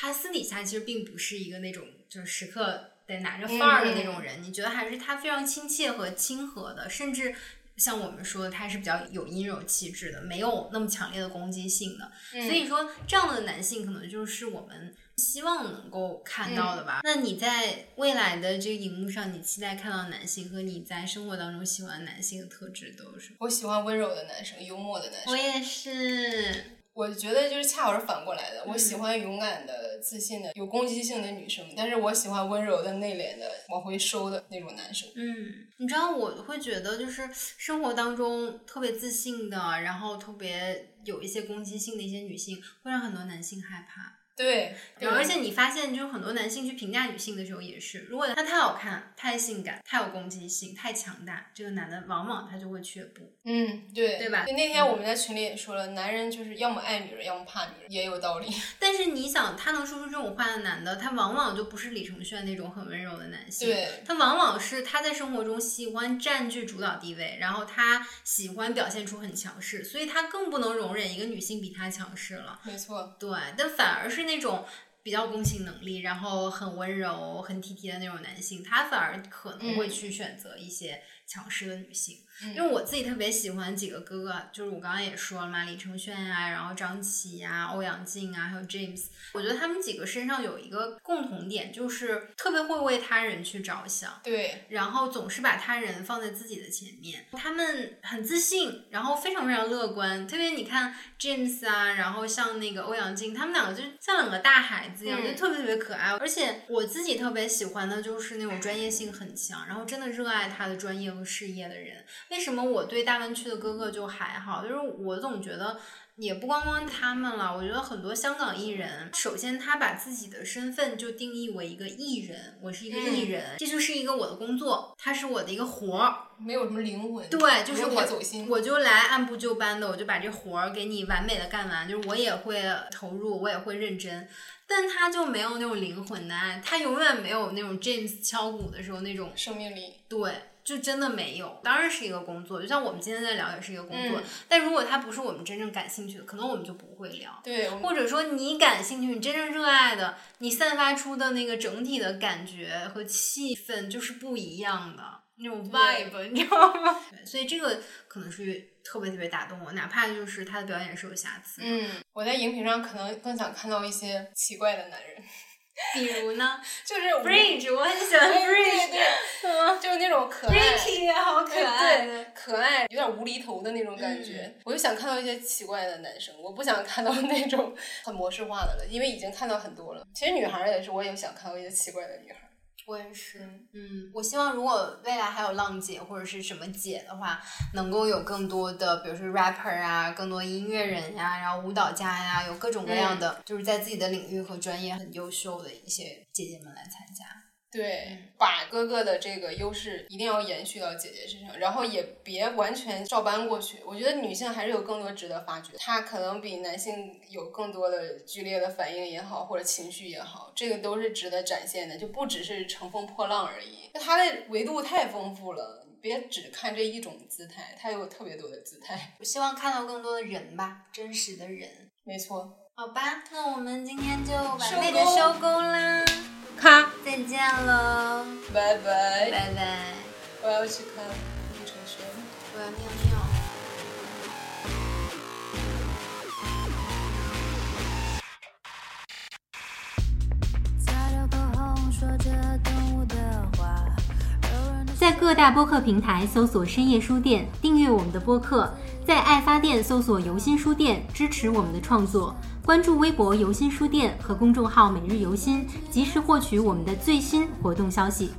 他私底下其实并不是一个那种就是时刻得拿着范儿的那种人，你觉得还是他非常亲切和亲和的，甚至。像我们说的，他是比较有阴柔气质的，没有那么强烈的攻击性的。所以说，这样的男性可能就是我们希望能够看到的吧。那你在未来的这个荧幕上，你期待看到的男性和你在生活当中喜欢的男性的特质都有什么？我喜欢温柔的男生，幽默的男生。我也是，我觉得就是恰好是反过来的，我嗯喜欢勇敢的、自信的、有攻击性的女生，但是我喜欢温柔的、内敛的、往回收的那种男生。嗯，你知道我会觉得，就是生活当中特别自信的，然后特别有一些攻击性的一些女性，会让很多男性害怕。对，对，而且你发现，就是很多男性去评价女性的时候也是，如果她太好看、太性感、太有攻击性、太强大，这个男的往往他就会却步。嗯，对，对吧那天我们在群里也说了，男人就是要么爱女人，要么怕女人，也有道理。但是你想，他能说出这种话的男的，他往往就不是李承铉那种很温柔的男性，对他往往是他在生活中喜欢占据主导地位，然后他喜欢表现出很强势，所以他更不能容忍一个女性比他强势了。没错，对，但反而是那种比较共情能力，然后很温柔、很体贴的那种男性，他反而可能会嗯去选择一些强势的女性。嗯因为我自己特别喜欢几个哥哥，就是我刚刚也说了嘛，李承铉啊、然后张琪呀、欧阳靖啊，还有 James，我觉得他们几个身上有一个共同点，就是特别会为他人去着想。对，然后总是把他人放在自己的前面，他们很自信，然后非常非常乐观。特别你看 James 啊，然后像那个欧阳靖，他们两个就像两个大孩子一样，嗯就特别特别可爱。而且我自己特别喜欢的就是那种专业性很强，然后真的热爱他的专业和事业的人。为什么我对大湾区的哥哥就还好？就是我总觉得。也不光光他们了，我觉得很多香港艺人，首先他把自己的身份就定义为一个艺人，我是一个艺嗯人，这就是一个我的工作，它是我的一个活儿，没有什么灵魂。对，就是我走心。我就来按部就班的，我就把这活儿给你完美的干完，就是我也会投入，我也会认真，但他就没有那种灵魂的爱，他永远没有那种 James 敲鼓的时候那种生命力，对，就真的没有。当然是一个工作，就像我们今天在聊也是一个工作，嗯但如果它不是我们真正感兴趣的，可能我们就不会聊。对，或者说你感兴趣，你真正热爱的，你散发出的那个整体的感觉和气氛就是不一样的那种 vibe，你知道 吗？对，所以这个可能是特别特别打动我，哪怕就是他的表演是有瑕疵。嗯，我在荧屏上可能更想看到一些奇怪的男人，比如呢就是，Bridge，我很喜欢 Bridge，对对，就是那种可爱。Ricky 也好可爱。可爱，有点无厘头的那种感觉。我就想看到一些奇怪的男生，我不想看到那种很模式化的了，因为已经看到很多了。其实女孩儿也是，我也想看到一些奇怪的女孩儿。我也是，嗯，我希望如果未来还有浪姐或者是什么姐的话，能够有更多的，比如说 rapper 啊，更多音乐人呀，然后舞蹈家呀，有各种各样的，就是在自己的领域和专业很优秀的一些姐姐们来参加。对，把哥哥的这个优势一定要延续到姐姐身上，然后也别完全照搬过去。我觉得女性还是有更多值得发掘，她可能比男性有更多的剧烈的反应也好，或者情绪也好，这个都是值得展现的，就不只是乘风破浪而已。那它的维度太丰富了，别只看这一种姿态，它有特别多的姿态。我希望看到更多的人吧，真实的人。没错，好吧，那我们今天就完收美的工收工啦，咔，再见喽，拜拜。拜拜，我要去看李承铉。我要尿尿。在各大播客平台搜索“深夜书店”，订阅我们的播客；在爱发电搜索“游心书店”，支持我们的创作。关注微博“游心书店”和公众号“每日游心”，及时获取我们的最新活动消息。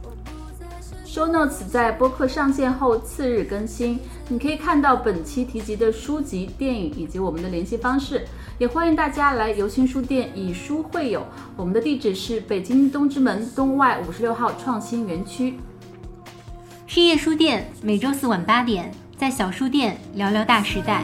Show Notes 在播客上线后次日更新，你可以看到本期提及的书籍、电影以及我们的联系方式。也欢迎大家来游心书店以书会友。我们的地址是北京东直门东外五十六号创新园区。深夜书店每周四晚八点，在小书店聊聊大时代。